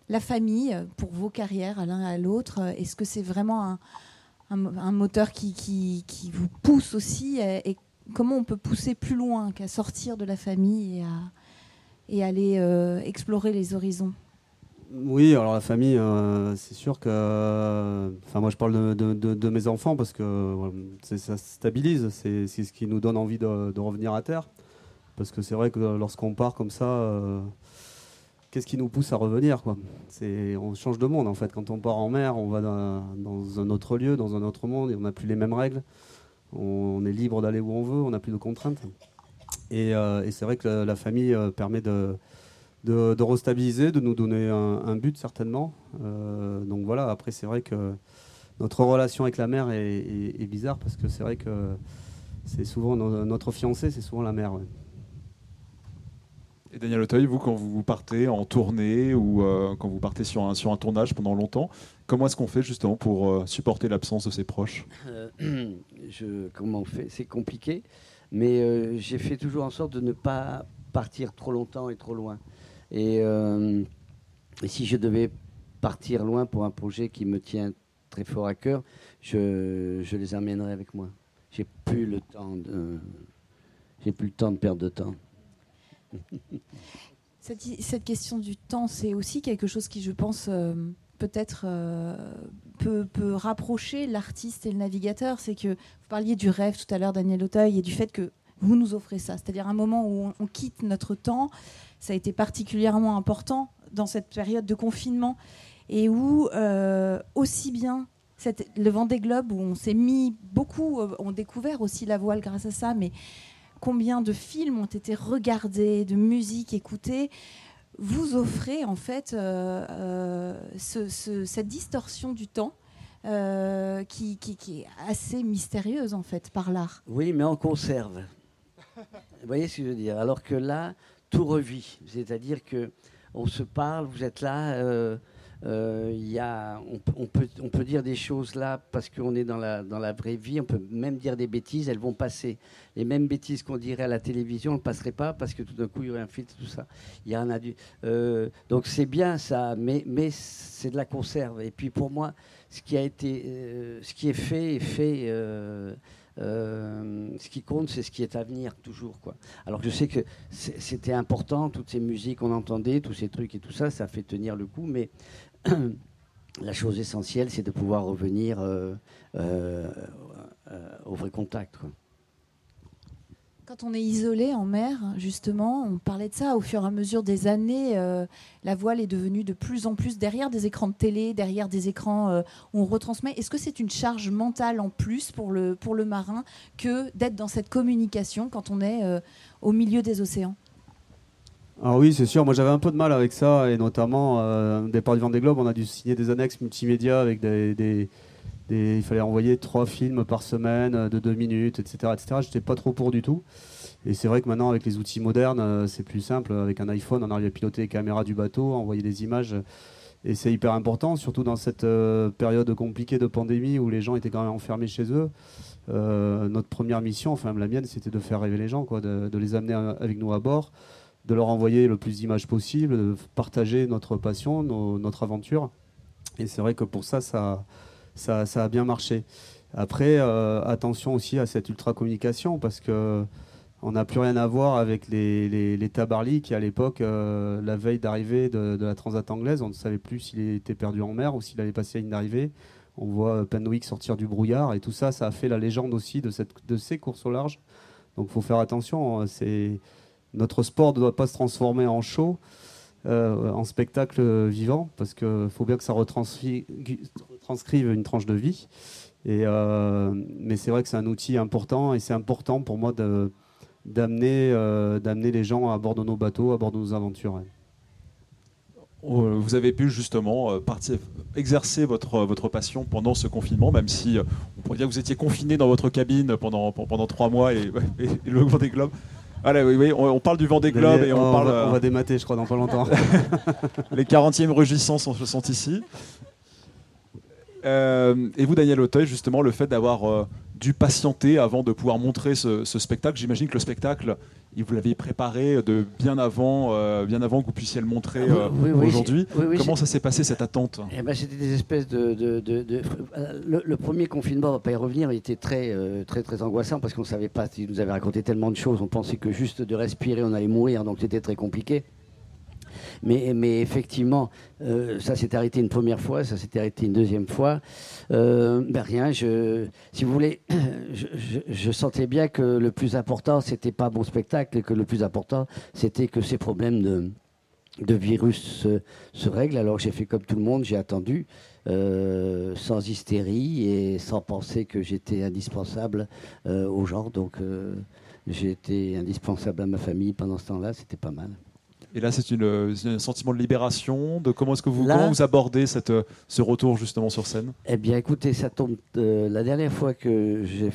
la famille, pour vos carrières l'un à l'autre, est-ce que c'est vraiment un, un, moteur qui, qui, vous pousse aussi et, comment on peut pousser plus loin qu'à sortir de la famille et, à, et aller euh, explorer les horizons? Oui, alors la famille, euh, c'est sûr que. Enfin, moi, je parle de, de- mes enfants parce que ça stabilise. C'est ce qui nous donne envie de, de revenir à terre. Parce que c'est vrai que lorsqu'on part comme ça, euh, qu'est-ce qui nous pousse à revenir quoi On change de monde en fait. Quand on part en mer, on va dans, un autre lieu, dans un autre monde et on n'a plus les mêmes règles. On est libre d'aller où on veut, on n'a plus de contraintes. Et, euh, c'est vrai que la, famille euh, permet de, restabiliser, de nous donner un, but certainement. Euh, donc voilà, après c'est vrai que notre relation avec la mer est, bizarre parce que c'est vrai que c'est souvent no- notre fiancé, c'est souvent la mer. ouais. Et Daniel Auteuil, vous, quand vous partez en tournée ou euh, quand vous partez sur un, tournage pendant longtemps, comment est-ce qu'on fait justement pour euh, supporter l'absence de ses proches? Euh, comment on fait? C'est compliqué, mais j'ai fait toujours en sorte de ne pas partir trop longtemps et trop loin. Et, si je devais partir loin pour un projet qui me tient très fort à cœur, je, les amènerai avec moi. J'ai plus j'ai plus le temps de perdre de temps. Cette, question du temps, c'est aussi quelque chose qui, je pense, euh, peut-être euh, peut, rapprocher l'artiste et le navigateur. C'est que vous parliez du rêve tout à l'heure, Daniel Auteuil, et du fait que vous nous offrez ça, c'est-à-dire un moment où on, quitte notre temps. Ça a été particulièrement important dans cette période de confinement et où euh, aussi bien le Vendée Globe où on s'est mis beaucoup, on découvert aussi la voile grâce à ça, mais combien de films ont été regardés, de musique écoutée, vous offrez en fait euh, euh, ce- ce- cette distorsion du temps euh, qui est assez mystérieuse en fait par l'art. Oui, mais en conserve. Vous voyez ce que je veux dire? Alors que là, tout revit. C'est-à-dire que on se parle, vous êtes là, euh, on, peut- on on dire des choses là parce qu'on est dans la, vraie vie, on peut même dire des bêtises, elles vont passer. Les mêmes bêtises qu'on dirait à la télévision, elles ne passeraient pas parce que tout d'un coup, il y aurait un filtre, tout ça. Y a du, euh, donc c'est bien ça, mais, c'est de la conserve. Et puis pour moi, ce qui a été, euh, ce qui est fait fait. ce qui compte, c'est ce qui est à venir toujours. Alors je sais que c'était important, toutes ces musiques qu'on entendait, tous ces trucs et tout ça, ça fait tenir le coup, mais la chose essentielle, c'est de pouvoir revenir euh, euh, euh, au vrai contact. Quand on est isolé en mer, justement, on parlait de ça au fur et à mesure des années. la voile est devenue de plus en plus derrière des écrans de télé, derrière des écrans où on retransmet. Est-ce que c'est une charge mentale en plus pour le, pour le marin que d'être dans cette communication quand on est au milieu des océans? Alors oui, c'est sûr. Moi, j'avais un peu de mal avec ça, et notamment euh, au départ du Vendée Globe, on a dû signer des annexes multimédia avec des, il fallait envoyer trois films par semaine euh, de deux minutes, etc., etc. J'étais pas trop pour du tout. Et c'est vrai que maintenant, avec les outils modernes, euh, c'est plus simple. Avec un iPhone, on arrive à piloter les caméras du bateau, envoyer des images. Et c'est hyper important, surtout dans cette euh, période compliquée de pandémie où les gens étaient quand même enfermés chez eux. Notre première mission, enfin la mienne, c'était de faire rêver les gens, quoi, de, les amener avec nous à bord, de leur envoyer le plus d'images possible, de partager notre passion, notre aventure. Et c'est vrai que pour ça, ça, ça, ça a bien marché. Après, euh, attention aussi à cette ultra communication parce que on n'a plus rien à voir avec les, les, les Tabarly qui, à l'époque, euh, la veille d'arrivée de, de la Transat anglaise, on ne savait plus s'il était perdu en mer ou s'il allait passer la ligne d'arrivée. On voit euh, Penwick sortir du brouillard et tout ça, ça a fait la légende aussi de, cette, de ces courses au large. Donc il faut faire attention. hein, C'est notre sport ne doit pas se transformer en show, euh, en spectacle vivant, parce qu'il faut bien que ça retranscri- retranscrive une tranche de vie. Euh, mais c'est vrai que c'est un outil important et c'est important pour moi euh, d'amener les gens à bord de nos bateaux, à bord de nos aventures. Euh, Vous avez pu justement partir, exercer votre, passion pendant ce confinement, même si on pourrait dire que vous étiez confiné dans votre cabine pendant, pendant trois mois et, et- et le Vendée Globe. Allez, oui, oui, on, on parle du Vendée Globe et on, parle. va, on euh, va démater, je crois, dans pas longtemps. les 40e rugissants sont, sont ici. Euh, et vous, Daniel Auteuil, justement, le fait d'avoir euh, dû patienter avant de pouvoir montrer ce, ce spectacle, j'imagine que le spectacle, vous l'aviez préparé de bien avant, euh, bien avant que vous puissiez le montrer Ah euh, oui, oui, aujourd'hui. oui, Comment ça s'est passé cette attente? Eh ben, c'était des espèces de. de- de- de- le, le premier confinement, on va pas y revenir, il était très, euh, très, très angoissant parce qu'on savait pas. Il nous avait raconté tellement de choses. On pensait que juste de respirer, on allait mourir, donc c'était très compliqué. Mais, effectivement, euh, ça s'est arrêté une première fois, ça s'est arrêté une deuxième fois. Euh, ben rien, je, si vous voulez, je, sentais bien que le plus important, c'était pas mon spectacle, que le plus important, c'était que ces problèmes de, virus se, règlent. Alors j'ai fait comme tout le monde, j'ai attendu, euh, sans hystérie et sans penser que j'étais indispensable aux gens. Donc j'ai été indispensable à ma famille pendant ce temps-là, c'était pas mal. Et là, c'est c'est un sentiment de libération. De comment est-ce que vous, Là- comment vous abordez cette, ce retour justement sur scène? Eh bien, écoutez, ça tombe. euh, la dernière fois que j'ai,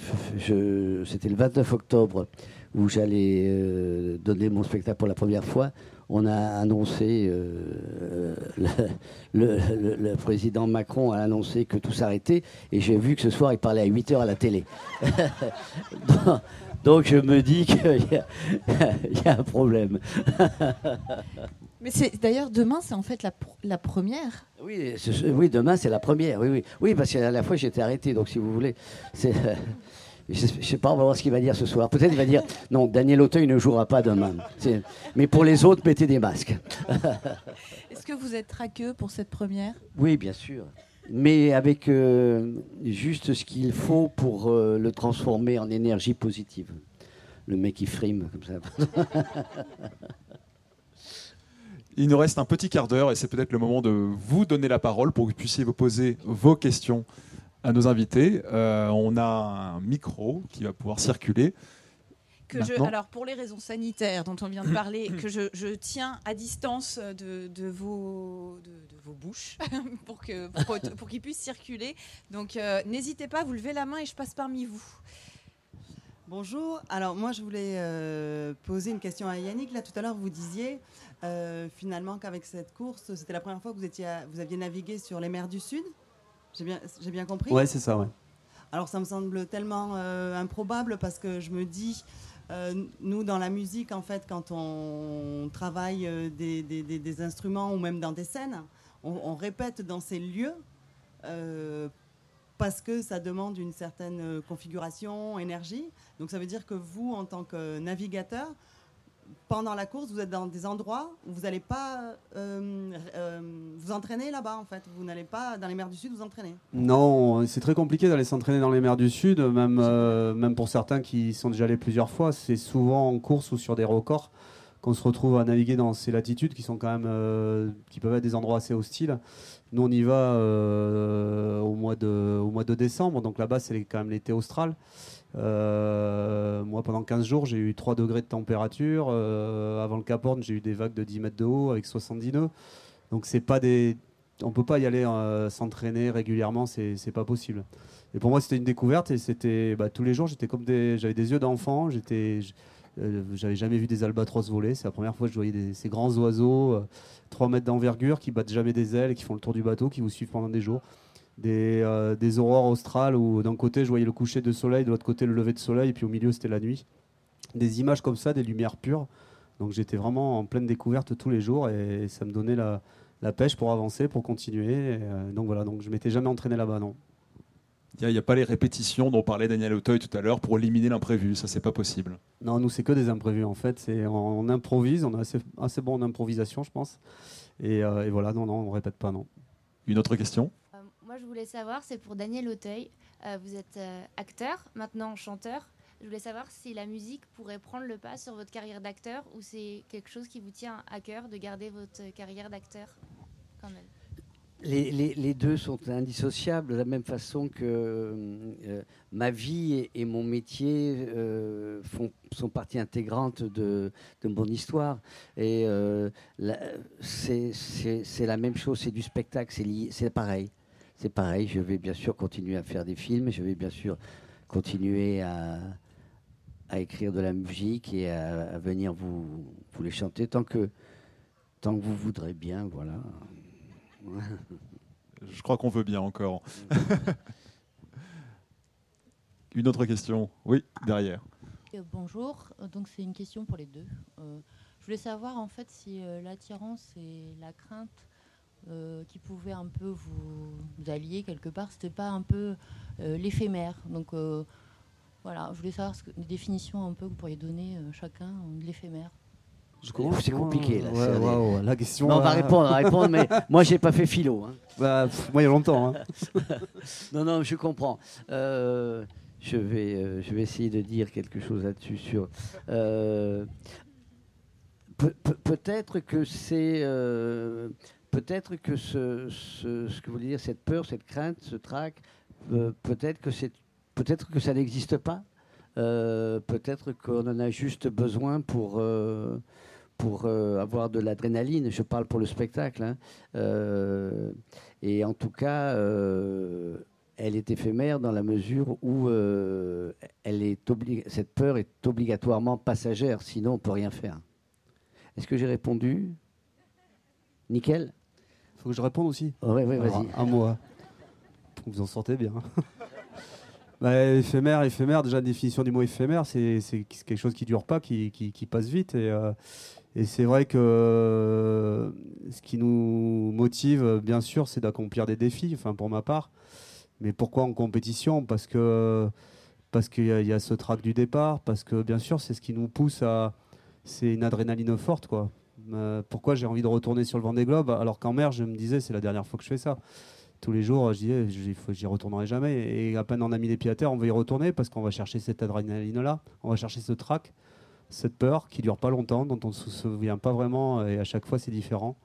c'était le 29 octobre où j'allais euh, donner mon spectacle pour la première fois. On a annoncé, euh, le, le- le- le président Macron a annoncé que tout s'arrêtait, et j'ai vu que ce soir il parlait à 8 heures à la télé. Donc- je me dis qu'il y, y a un problème. Mais c'est d'ailleurs demain, c'est en fait la, pr- la première. Oui, oui, demain c'est la première. Oui, oui, oui, parce qu'à la fois j'étais arrêté. Donc si vous voulez, c'est. euh, je je sais pas, on va voir ce qu'il va dire ce soir. Peut-être il va dire non, Daniel Auteuil ne jouera pas demain. Mais pour les autres, mettez des masques. Est-ce que vous êtes traqueux pour cette première? Oui, bien sûr. Mais avec euh, juste ce qu'il faut pour euh, le transformer en énergie positive. Le mec qui frime comme ça. Il nous reste un petit quart d'heure et c'est peut-être le moment de vous donner la parole pour que vous puissiez vous poser vos questions à nos invités. Euh, on a un micro qui va pouvoir circuler. Que je, alors pour les raisons sanitaires dont on vient de parler, que je, je tiens à distance de, de vos, de, de vos bouches pour que pour, pour qu'ils puissent circuler. Donc euh, n'hésitez pas, vous levez la main et je passe parmi vous. Bonjour. Alors moi je voulais euh, poser une question à Yannick. Là tout à l'heure vous disiez euh, finalement qu'avec cette course c'était la première fois que vous étiez à- vous aviez navigué sur les mers du Sud. J'ai bien j'ai bien compris? Ouais, c'est ça, ouais. Alors ça me semble tellement euh, improbable parce que je me dis, nous dans la musique en fait, quand on travaille euh, des, instruments ou même dans des scènes, on, on répète dans ces lieux euh, parce que ça demande une certaine euh, configuration, énergie. Donc ça veut dire que vous, en tant que navigateur, pendant la course, vous êtes dans des endroits où vous n'allez pas euh, euh, vous entraîner là-bas en fait. Vous n'allez pas dans les mers du Sud vous entraîner. Non, c'est très compliqué d'aller s'entraîner dans les mers du Sud, même, euh, même pour certains qui sont déjà allés plusieurs fois. C'est souvent en course ou sur des records qu'on se retrouve à naviguer dans ces latitudes qui sont quand même, qui peuvent être des endroits assez hostiles. Nous, on y va au, mois de, au mois de décembre, donc là-bas, c'est quand même l'été austral. Euh, moi, pendant 15 jours, j'ai eu 3 degrés de température. Euh, avant le Cap Horn, j'ai eu des vagues de 10 mètres de haut avec 70 nœuds. Donc, c'est pas des, on peut pas y aller euh, s'entraîner régulièrement, c'est pas possible. Et pour moi, c'était une découverte et c'était bah, tous les jours, j'étais comme des, j'avais des yeux d'enfant, j'étais, j'avais jamais vu des albatros voler. C'est la première fois que je voyais ces grands oiseaux, euh, 3 mètres d'envergure, qui battent jamais des ailes et qui font le tour du bateau, qui vous suivent pendant des jours. Des, euh, des aurores australes où d'un côté je voyais le coucher de soleil, de l'autre côté le lever de soleil, et puis au milieu c'était la nuit. Des images comme ça, des lumières pures. Donc j'étais vraiment en pleine découverte tous les jours et ça me donnait la, la pêche pour avancer, pour continuer. Et, euh, donc voilà, donc je m'étais jamais entraîné là-bas, non. Il n'y a, pas les répétitions dont parlait Daniel Auteuil tout à l'heure pour éliminer l'imprévu. Ça, c'est pas possible. Non, nous c'est que des imprévus en fait. C'est on, on improvise, on est assez, assez bon en improvisation, je pense. Et, euh, et voilà, non, non, on répète pas, non. Une autre question? Je voulais savoir, c'est pour Daniel Auteuil. Euh, vous êtes euh, acteur, maintenant chanteur. Je voulais savoir si la musique pourrait prendre le pas sur votre carrière d'acteur ou c'est quelque chose qui vous tient à cœur de garder votre carrière d'acteur quand même. Les, deux sont indissociables de la même façon que euh, ma vie et, mon métier font, sont partie intégrante de, mon histoire. Et c'est la même chose, c'est du spectacle, c'est pareil. C'est pareil, je vais bien sûr continuer à faire des films, je vais bien sûr continuer à, à écrire de la musique et à, à venir vous, vous les chanter tant que, tant que vous voudrez bien, voilà. Je crois qu'on veut bien encore. Une autre question Oui, derrière. Euh, Bonjour, Euh, donc c'est une question pour les deux. Euh, je voulais savoir en fait si euh, l'attirance et la crainte euh, qui pouvaient un peu vous, vous allier quelque part, c'était pas un peu euh, l'éphémère. Donc euh, voilà, je voulais savoir ce que, une définition un peu que vous pourriez donner euh, chacun de l'éphémère. Je C'est compliqué, là, Ouais, la question. On va répondre, on va répondre, mais moi j'ai pas fait philo. hein. Bah, pff, moi, il y a longtemps. hein. Non, non, je comprends. Euh, je, vais, euh, je vais essayer de dire quelque chose là-dessus. Sur, euh, pe- pe- peut-être que c'est, euh, peut-être que ce, que vous voulez dire, cette peur, cette crainte, ce trac, euh, peut-être que ça n'existe pas. Euh, peut-être qu'on en a juste besoin pour. euh, pour avoir de l'adrénaline, je parle pour le spectacle, hein. Et en tout cas, elle est éphémère dans la mesure où elle est cette peur est obligatoirement passagère, sinon on ne peut rien faire. Est-ce que j'ai répondu? Nickel Faut que je réponde aussi. Oui, oui, Alors, vas-y. Un mot. Vous en sortez bien. Bah, éphémère, éphémère, déjà la définition du mot éphémère, c'est quelque chose qui dure pas, qui, qui- qui passe vite. Et, euh, et c'est vrai que euh, ce qui nous motive, bien sûr, c'est d'accomplir des défis, enfin pour ma part. Mais pourquoi en compétition? Parce que parce qu'il y, y a ce trac du départ, parce que bien sûr, c'est ce qui nous pousse à. C'est une adrénaline forte, quoi. Euh, pourquoi j'ai envie de retourner sur le Vendée Globe alors qu'en mer, je me disais, c'est la dernière fois que je fais ça tous les jours, je disais, j'y retournerai jamais. Et à peine on a mis les pieds à terre, on va y retourner parce qu'on va chercher cette adrénaline-là, on va chercher ce trac, cette peur qui dure pas longtemps, dont on ne se souvient pas vraiment, et à chaque fois c'est différent.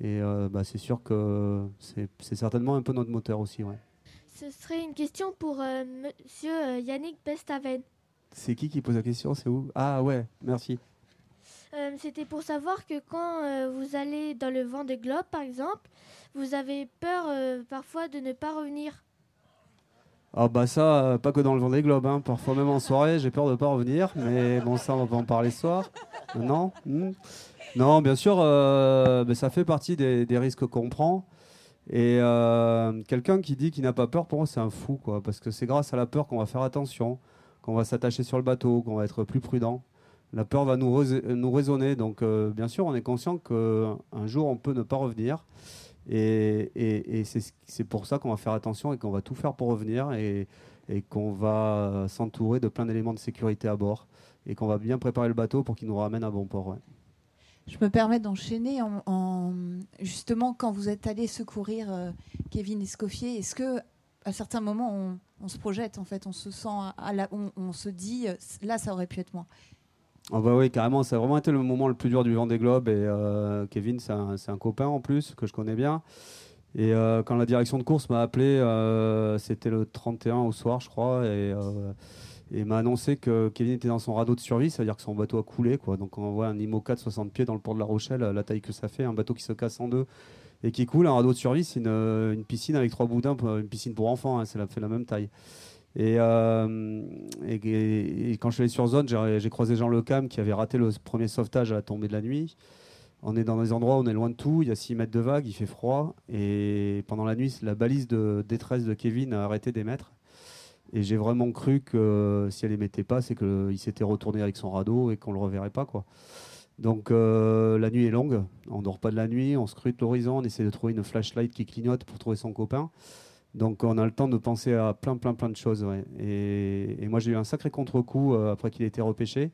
Et euh, bah, c'est sûr que c'est certainement un peu notre moteur aussi. Ouais. Ce serait une question pour euh, monsieur Yannick Bestaven. C'est qui qui pose la question? C'est où? Ah ouais, merci. Euh, C'était pour savoir que quand euh, vous allez dans le vent des globes, par exemple, vous avez peur euh, parfois de ne pas revenir. Ah bah ça, pas que dans le Vendée Globe, hein. parfois même en soirée, j'ai peur de pas revenir, mais bon ça on va en parler soir. Non? Hmm? Non, bien sûr, mais ça fait partie des, des risques qu'on prend. Et quelqu'un qui dit qu'il n'a pas peur, pour moi c'est un fou, quoi, parce que c'est grâce à la peur qu'on va faire attention, qu'on va s'attacher sur le bateau, qu'on va être plus prudent. La peur va nous, nous raisonner, donc euh, bien sûr on est conscient qu'un jour on peut ne pas revenir. Et, et- c'est ce- c'est pour ça qu'on va faire attention et qu'on va tout faire pour revenir et, qu'on va s'entourer de plein d'éléments de sécurité à bord et qu'on va bien préparer le bateau pour qu'il nous ramène à bon port. Je me permets d'enchaîner en, en- justement quand vous êtes allé secourir euh, Kevin Escoffier. Est-ce que à certains moments on, se projette en fait, on se sent, on, se dit euh, là ça aurait pu être moi. Bah oui, carrément, ça a vraiment été le moment le plus dur du Vendée Globe. Et euh, Kevin, c'est un, copain en plus, que je connais bien. Et euh, quand la direction de course m'a appelé, euh, c'était le 31 au soir, je crois, et, m'a annoncé que Kevin était dans son radeau de survie, c'est-à-dire que son bateau a coulé. Donc on voit un IMOCA de 60 pieds dans le port de La Rochelle, la taille que ça fait, un bateau qui se casse en deux et qui coule. Un radeau de survie, c'est une, piscine avec trois boudins, une piscine pour enfants, hein, la, fait la même taille. Et, euh, et- quand je suis allé sur zone, j'ai croisé Jean Lecam qui avait raté le premier sauvetage à la tombée de la nuit. On est dans des endroits où on est loin de tout, il y a 6 mètres de vague, il fait froid. Et pendant la nuit, la balise de détresse de Kevin a arrêté d'émettre. Et j'ai vraiment cru que si elle émettait pas, c'est qu'il s'était retourné avec son radeau et qu'on le reverrait pas. Donc euh, la nuit est longue, on dort pas de la nuit, on scrute l'horizon, on essaie de trouver une flashlight qui clignote pour trouver son copain. Donc on a le temps de penser à plein plein plein de choses. Et, moi j'ai eu un sacré contre-coup euh, après qu'il ait été repêché,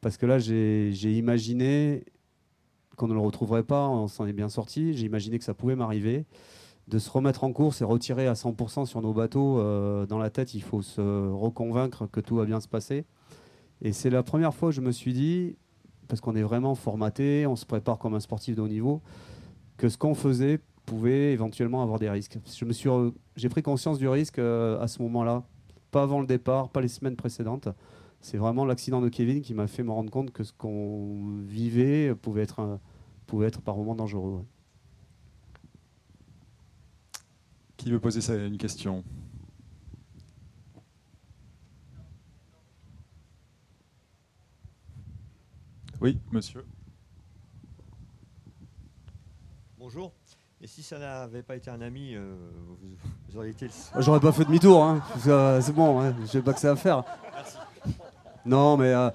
parce que là j'ai j'ai imaginé qu'on ne le retrouverait pas, on s'en est bien sorti, j'ai imaginé que ça pouvait m'arriver. De se remettre en course et retirer à 100% sur nos bateaux, euh, dans la tête il faut se reconvaincre que tout va bien se passer. Et c'est la première fois que je me suis dit, parce qu'on est vraiment formaté, on se prépare comme un sportif de haut niveau, que ce qu'on faisait pouvait éventuellement avoir des risques. Je me suis, j'ai pris conscience du risque euh, à ce moment-là, pas avant le départ, pas les semaines précédentes. C'est vraiment l'accident de Kevin qui m'a fait me rendre compte que ce qu'on vivait pouvait être, un- pouvait être par moments dangereux. ouais. Qui veut poser ça, une question? Oui, monsieur. Bonjour. Et si ça n'avait pas été un ami, euh, vous, auriez été le J'aurais pas fait demi-tour, hein, c'est bon, hein, je sais pas que ça à faire. Non, mais. euh,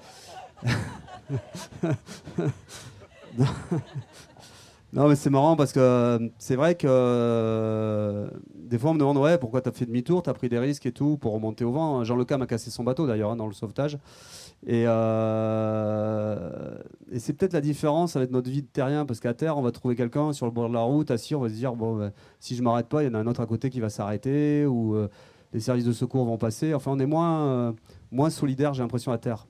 non. Mais c'est marrant parce que euh, c'est vrai que des fois on me demande ouais pourquoi t'as fait demi-tour, t'as pris des risques et tout pour remonter au vent. Jean Lecam a cassé son bateau d'ailleurs hein, dans le sauvetage. Et, euh, et c'est peut-être la différence avec notre vie de terrien parce qu'à terre on va trouver quelqu'un sur le bord de la route assis, on va se dire bon ben, si je m'arrête pas, il y en a un autre à côté qui va s'arrêter ou euh, les services de secours vont passer. Enfin on est moins euh, moins solidaire j'ai l'impression à terre.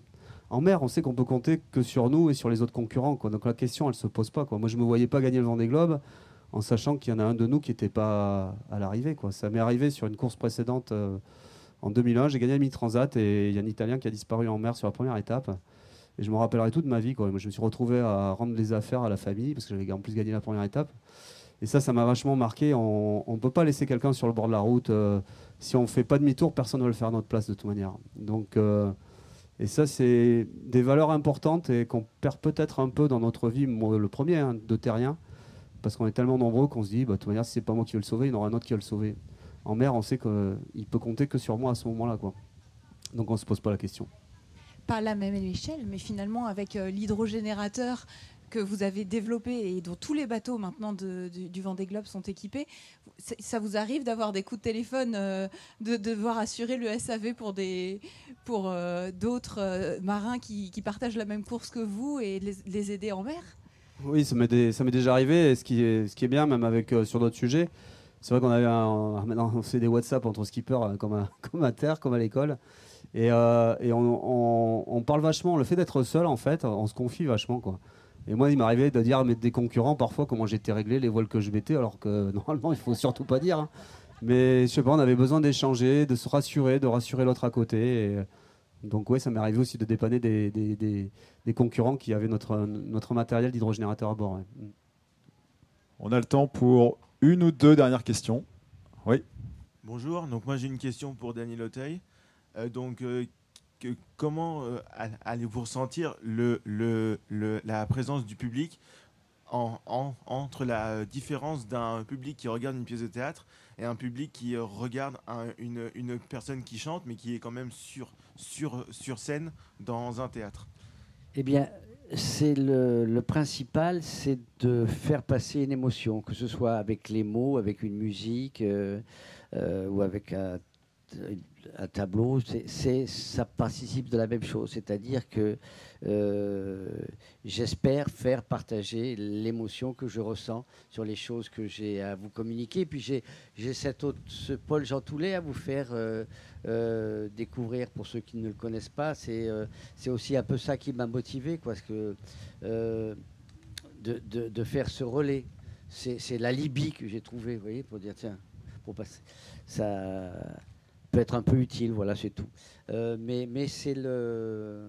En mer, on sait qu'on peut compter que sur nous et sur les autres concurrents. Donc la question, elle se pose pas. Moi, je me voyais pas gagner le Vendée Globe en sachant qu'il y en a un de nous qui n'était pas à l'arrivée. Ça m'est arrivé sur une course précédente euh, en 2001. J'ai gagné le mi-transat et il y a un Italien qui a disparu en mer sur la première étape. Et je me rappellerai toute ma vie. Moi, je me suis retrouvé à rendre les affaires à la famille parce que j'avais en plus gagné la première étape. Et ça, ça m'a vachement marqué. On ne peut pas laisser quelqu'un sur le bord de la route. euh, si on ne fait pas demi-tour, personne ne va le faire à notre place de toute manière. Donc, euh, et ça, c'est des valeurs importantes et qu'on perd peut-être un peu dans notre vie, moi, le premier, hein, de terrien, parce qu'on est tellement nombreux qu'on se dit, bah, de toute manière, si c'est pas moi qui vais le sauver, il y en aura un autre qui va le sauver. En mer, on sait qu'il peut compter que sur moi à ce moment-là. Donc on ne se pose pas la question. Pas à la même échelle, mais finalement avec euh, l'hydrogénérateur que vous avez développé et dont tous les bateaux maintenant du, du Vendée Globe sont équipés, ça vous arrive d'avoir des coups de téléphone, euh, de, de devoir assurer le SAV pour des pour euh, d'autres marins qui, partagent la même course que vous et les aider en mer? Oui, ça m'est déjà arrivé. Ce qui est, bien, même avec euh, sur d'autres sujets, c'est vrai qu'on avait un- maintenant on fait des WhatsApp entre skippers euh, comme à, terre, comme à l'école. Et, euh, on, parle vachement. Le fait d'être seul, en fait, on se confie vachement. Et moi, il m'arrivait de dire à mes- des concurrents parfois comment j'étais réglé, les voiles que je mettais, alors que normalement, il faut surtout pas dire. hein. Mais je sais pas, on avait besoin d'échanger, de se rassurer, de rassurer l'autre à côté. Donc, ouais, ça m'est arrivé aussi de dépanner des, des- des- des concurrents qui avaient notre, notre matériel d'hydrogénérateur à bord. ouais. Mm. On a le temps pour une ou deux dernières questions. Oui. Bonjour, donc moi j'ai une question pour Daniel Auteuil. Euh, donc, euh, que- comment euh, allez-vous ressentir le, le- le- la présence du public en- en- entre la différence d'un public qui regarde une pièce de théâtre et un public qui regarde un- une, une personne qui chante mais qui est quand même sur, sur, sur scène dans un théâtre. Eh bien, c'est le, principal, c'est de faire passer une émotion, que ce soit avec les mots, avec une musique euh, euh, ou avec un, un tableau. C'est, ça participe de la même chose, c'est-à-dire que euh, j'espère faire partager l'émotion que je ressens sur les choses que j'ai à vous communiquer. Puis j'ai, cet autre, ce Paul Jean Toulet à vous faire euh, euh, découvrir pour ceux qui ne le connaissent pas. C'est, c'est aussi un peu ça qui m'a motivé, quoi, parce que de, de- de faire ce relais. C'est, c'est l'alibi que j'ai trouvé, vous voyez, pour dire tiens, pour passer, ça peut être un peu utile, voilà, c'est tout. Euh, mais, mais c'est le.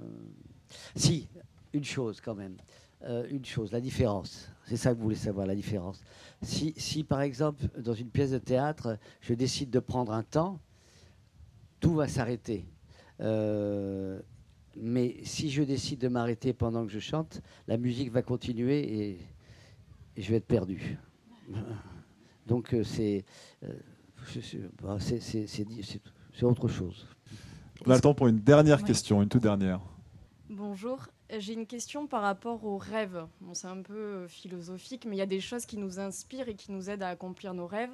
Si, une chose quand même. Euh, une chose, la différence. C'est ça que vous voulez savoir, la différence. Si, si, par exemple, dans une pièce de théâtre, je décide de prendre un temps, tout va s'arrêter. Euh, mais si je décide de m'arrêter pendant que je chante, la musique va continuer et, je vais être perdu. Donc c'est bah, c'est- autre chose. On a le temps pour une dernière question, une toute dernière. Bonjour, j'ai une question par rapport aux rêves. Bon, c'est un peu euh, philosophique, mais il y a des choses qui nous inspirent et qui nous aident à accomplir nos rêves.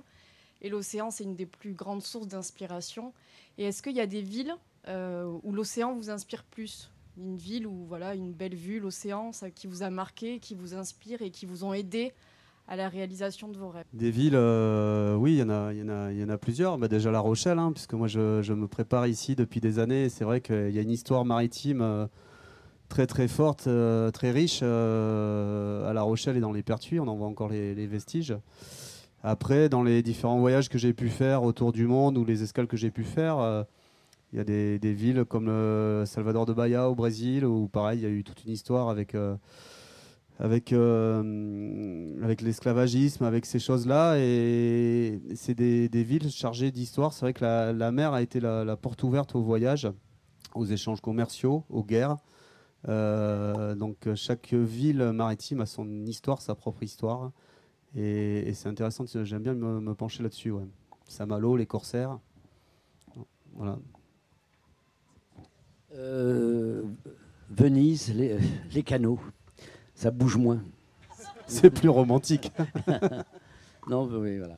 Et l'océan, c'est une des plus grandes sources d'inspiration. Et est-ce qu'il y a des villes euh, où l'océan vous inspire plus? Une ville où voilà une belle vue, l'océan, ça qui vous a marqué, qui vous inspire et qui vous ont aidé à la réalisation de vos rêves. Des villes, euh, oui, il y, en a- y, en a- y en a plusieurs. Bah, déjà La Rochelle, hein, puisque moi je, me prépare ici depuis des années. C'est vrai qu'il y a une histoire maritime euh, très très forte, euh, très riche à La Rochelle et dans les Pertuis. On en voit encore les, vestiges. Après, dans les différents voyages que j'ai pu faire autour du monde ou les escales que j'ai pu faire, il y a des, des villes comme Salvador de Bahia au Brésil, où pareil, il y a eu toute une histoire avec, avec, euh, avec l'esclavagisme, avec ces choses-là. Et c'est des, villes chargées d'histoire. C'est vrai que la, mer a été la, porte ouverte au voyage, aux échanges commerciaux, aux guerres. Euh, donc chaque ville maritime a son histoire, sa propre histoire. Et, c'est intéressant, j'aime bien me, pencher là-dessus. Ouais. Saint-Malo, les corsaires. Voilà. Euh, Venise, les canaux. Ça bouge moins. C'est plus romantique. non, oui, voilà.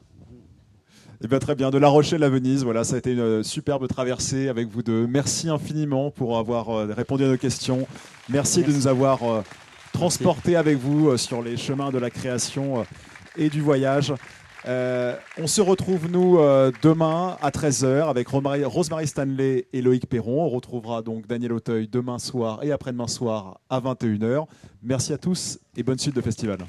Eh bien, très bien. De La Rochelle à Venise, voilà, ça a été une superbe traversée avec vous deux. Merci infiniment pour avoir euh, répondu à nos questions. Merci, de nous avoir euh, transportés avec vous euh, sur les chemins de la création euh, et du voyage. Euh, on se retrouve, nous, euh, demain à 13h avec Rosemary, Stanley et Loïc Perron. On retrouvera donc Daniel Auteuil demain soir et après-demain soir à 21h. Merci à tous et bonne suite de festival.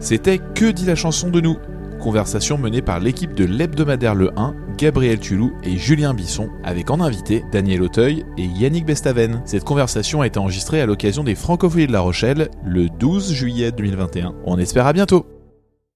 C'était Que dit la chanson de nous? Conversation menée par l'équipe de l'hebdomadaire Le 1, Gabriel Tulou et Julien Bisson, avec en invité Daniel Auteuil et Yannick Bestaven. Cette conversation a été enregistrée à l'occasion des Francophonies de La Rochelle le 12 juillet 2021. On espère à bientôt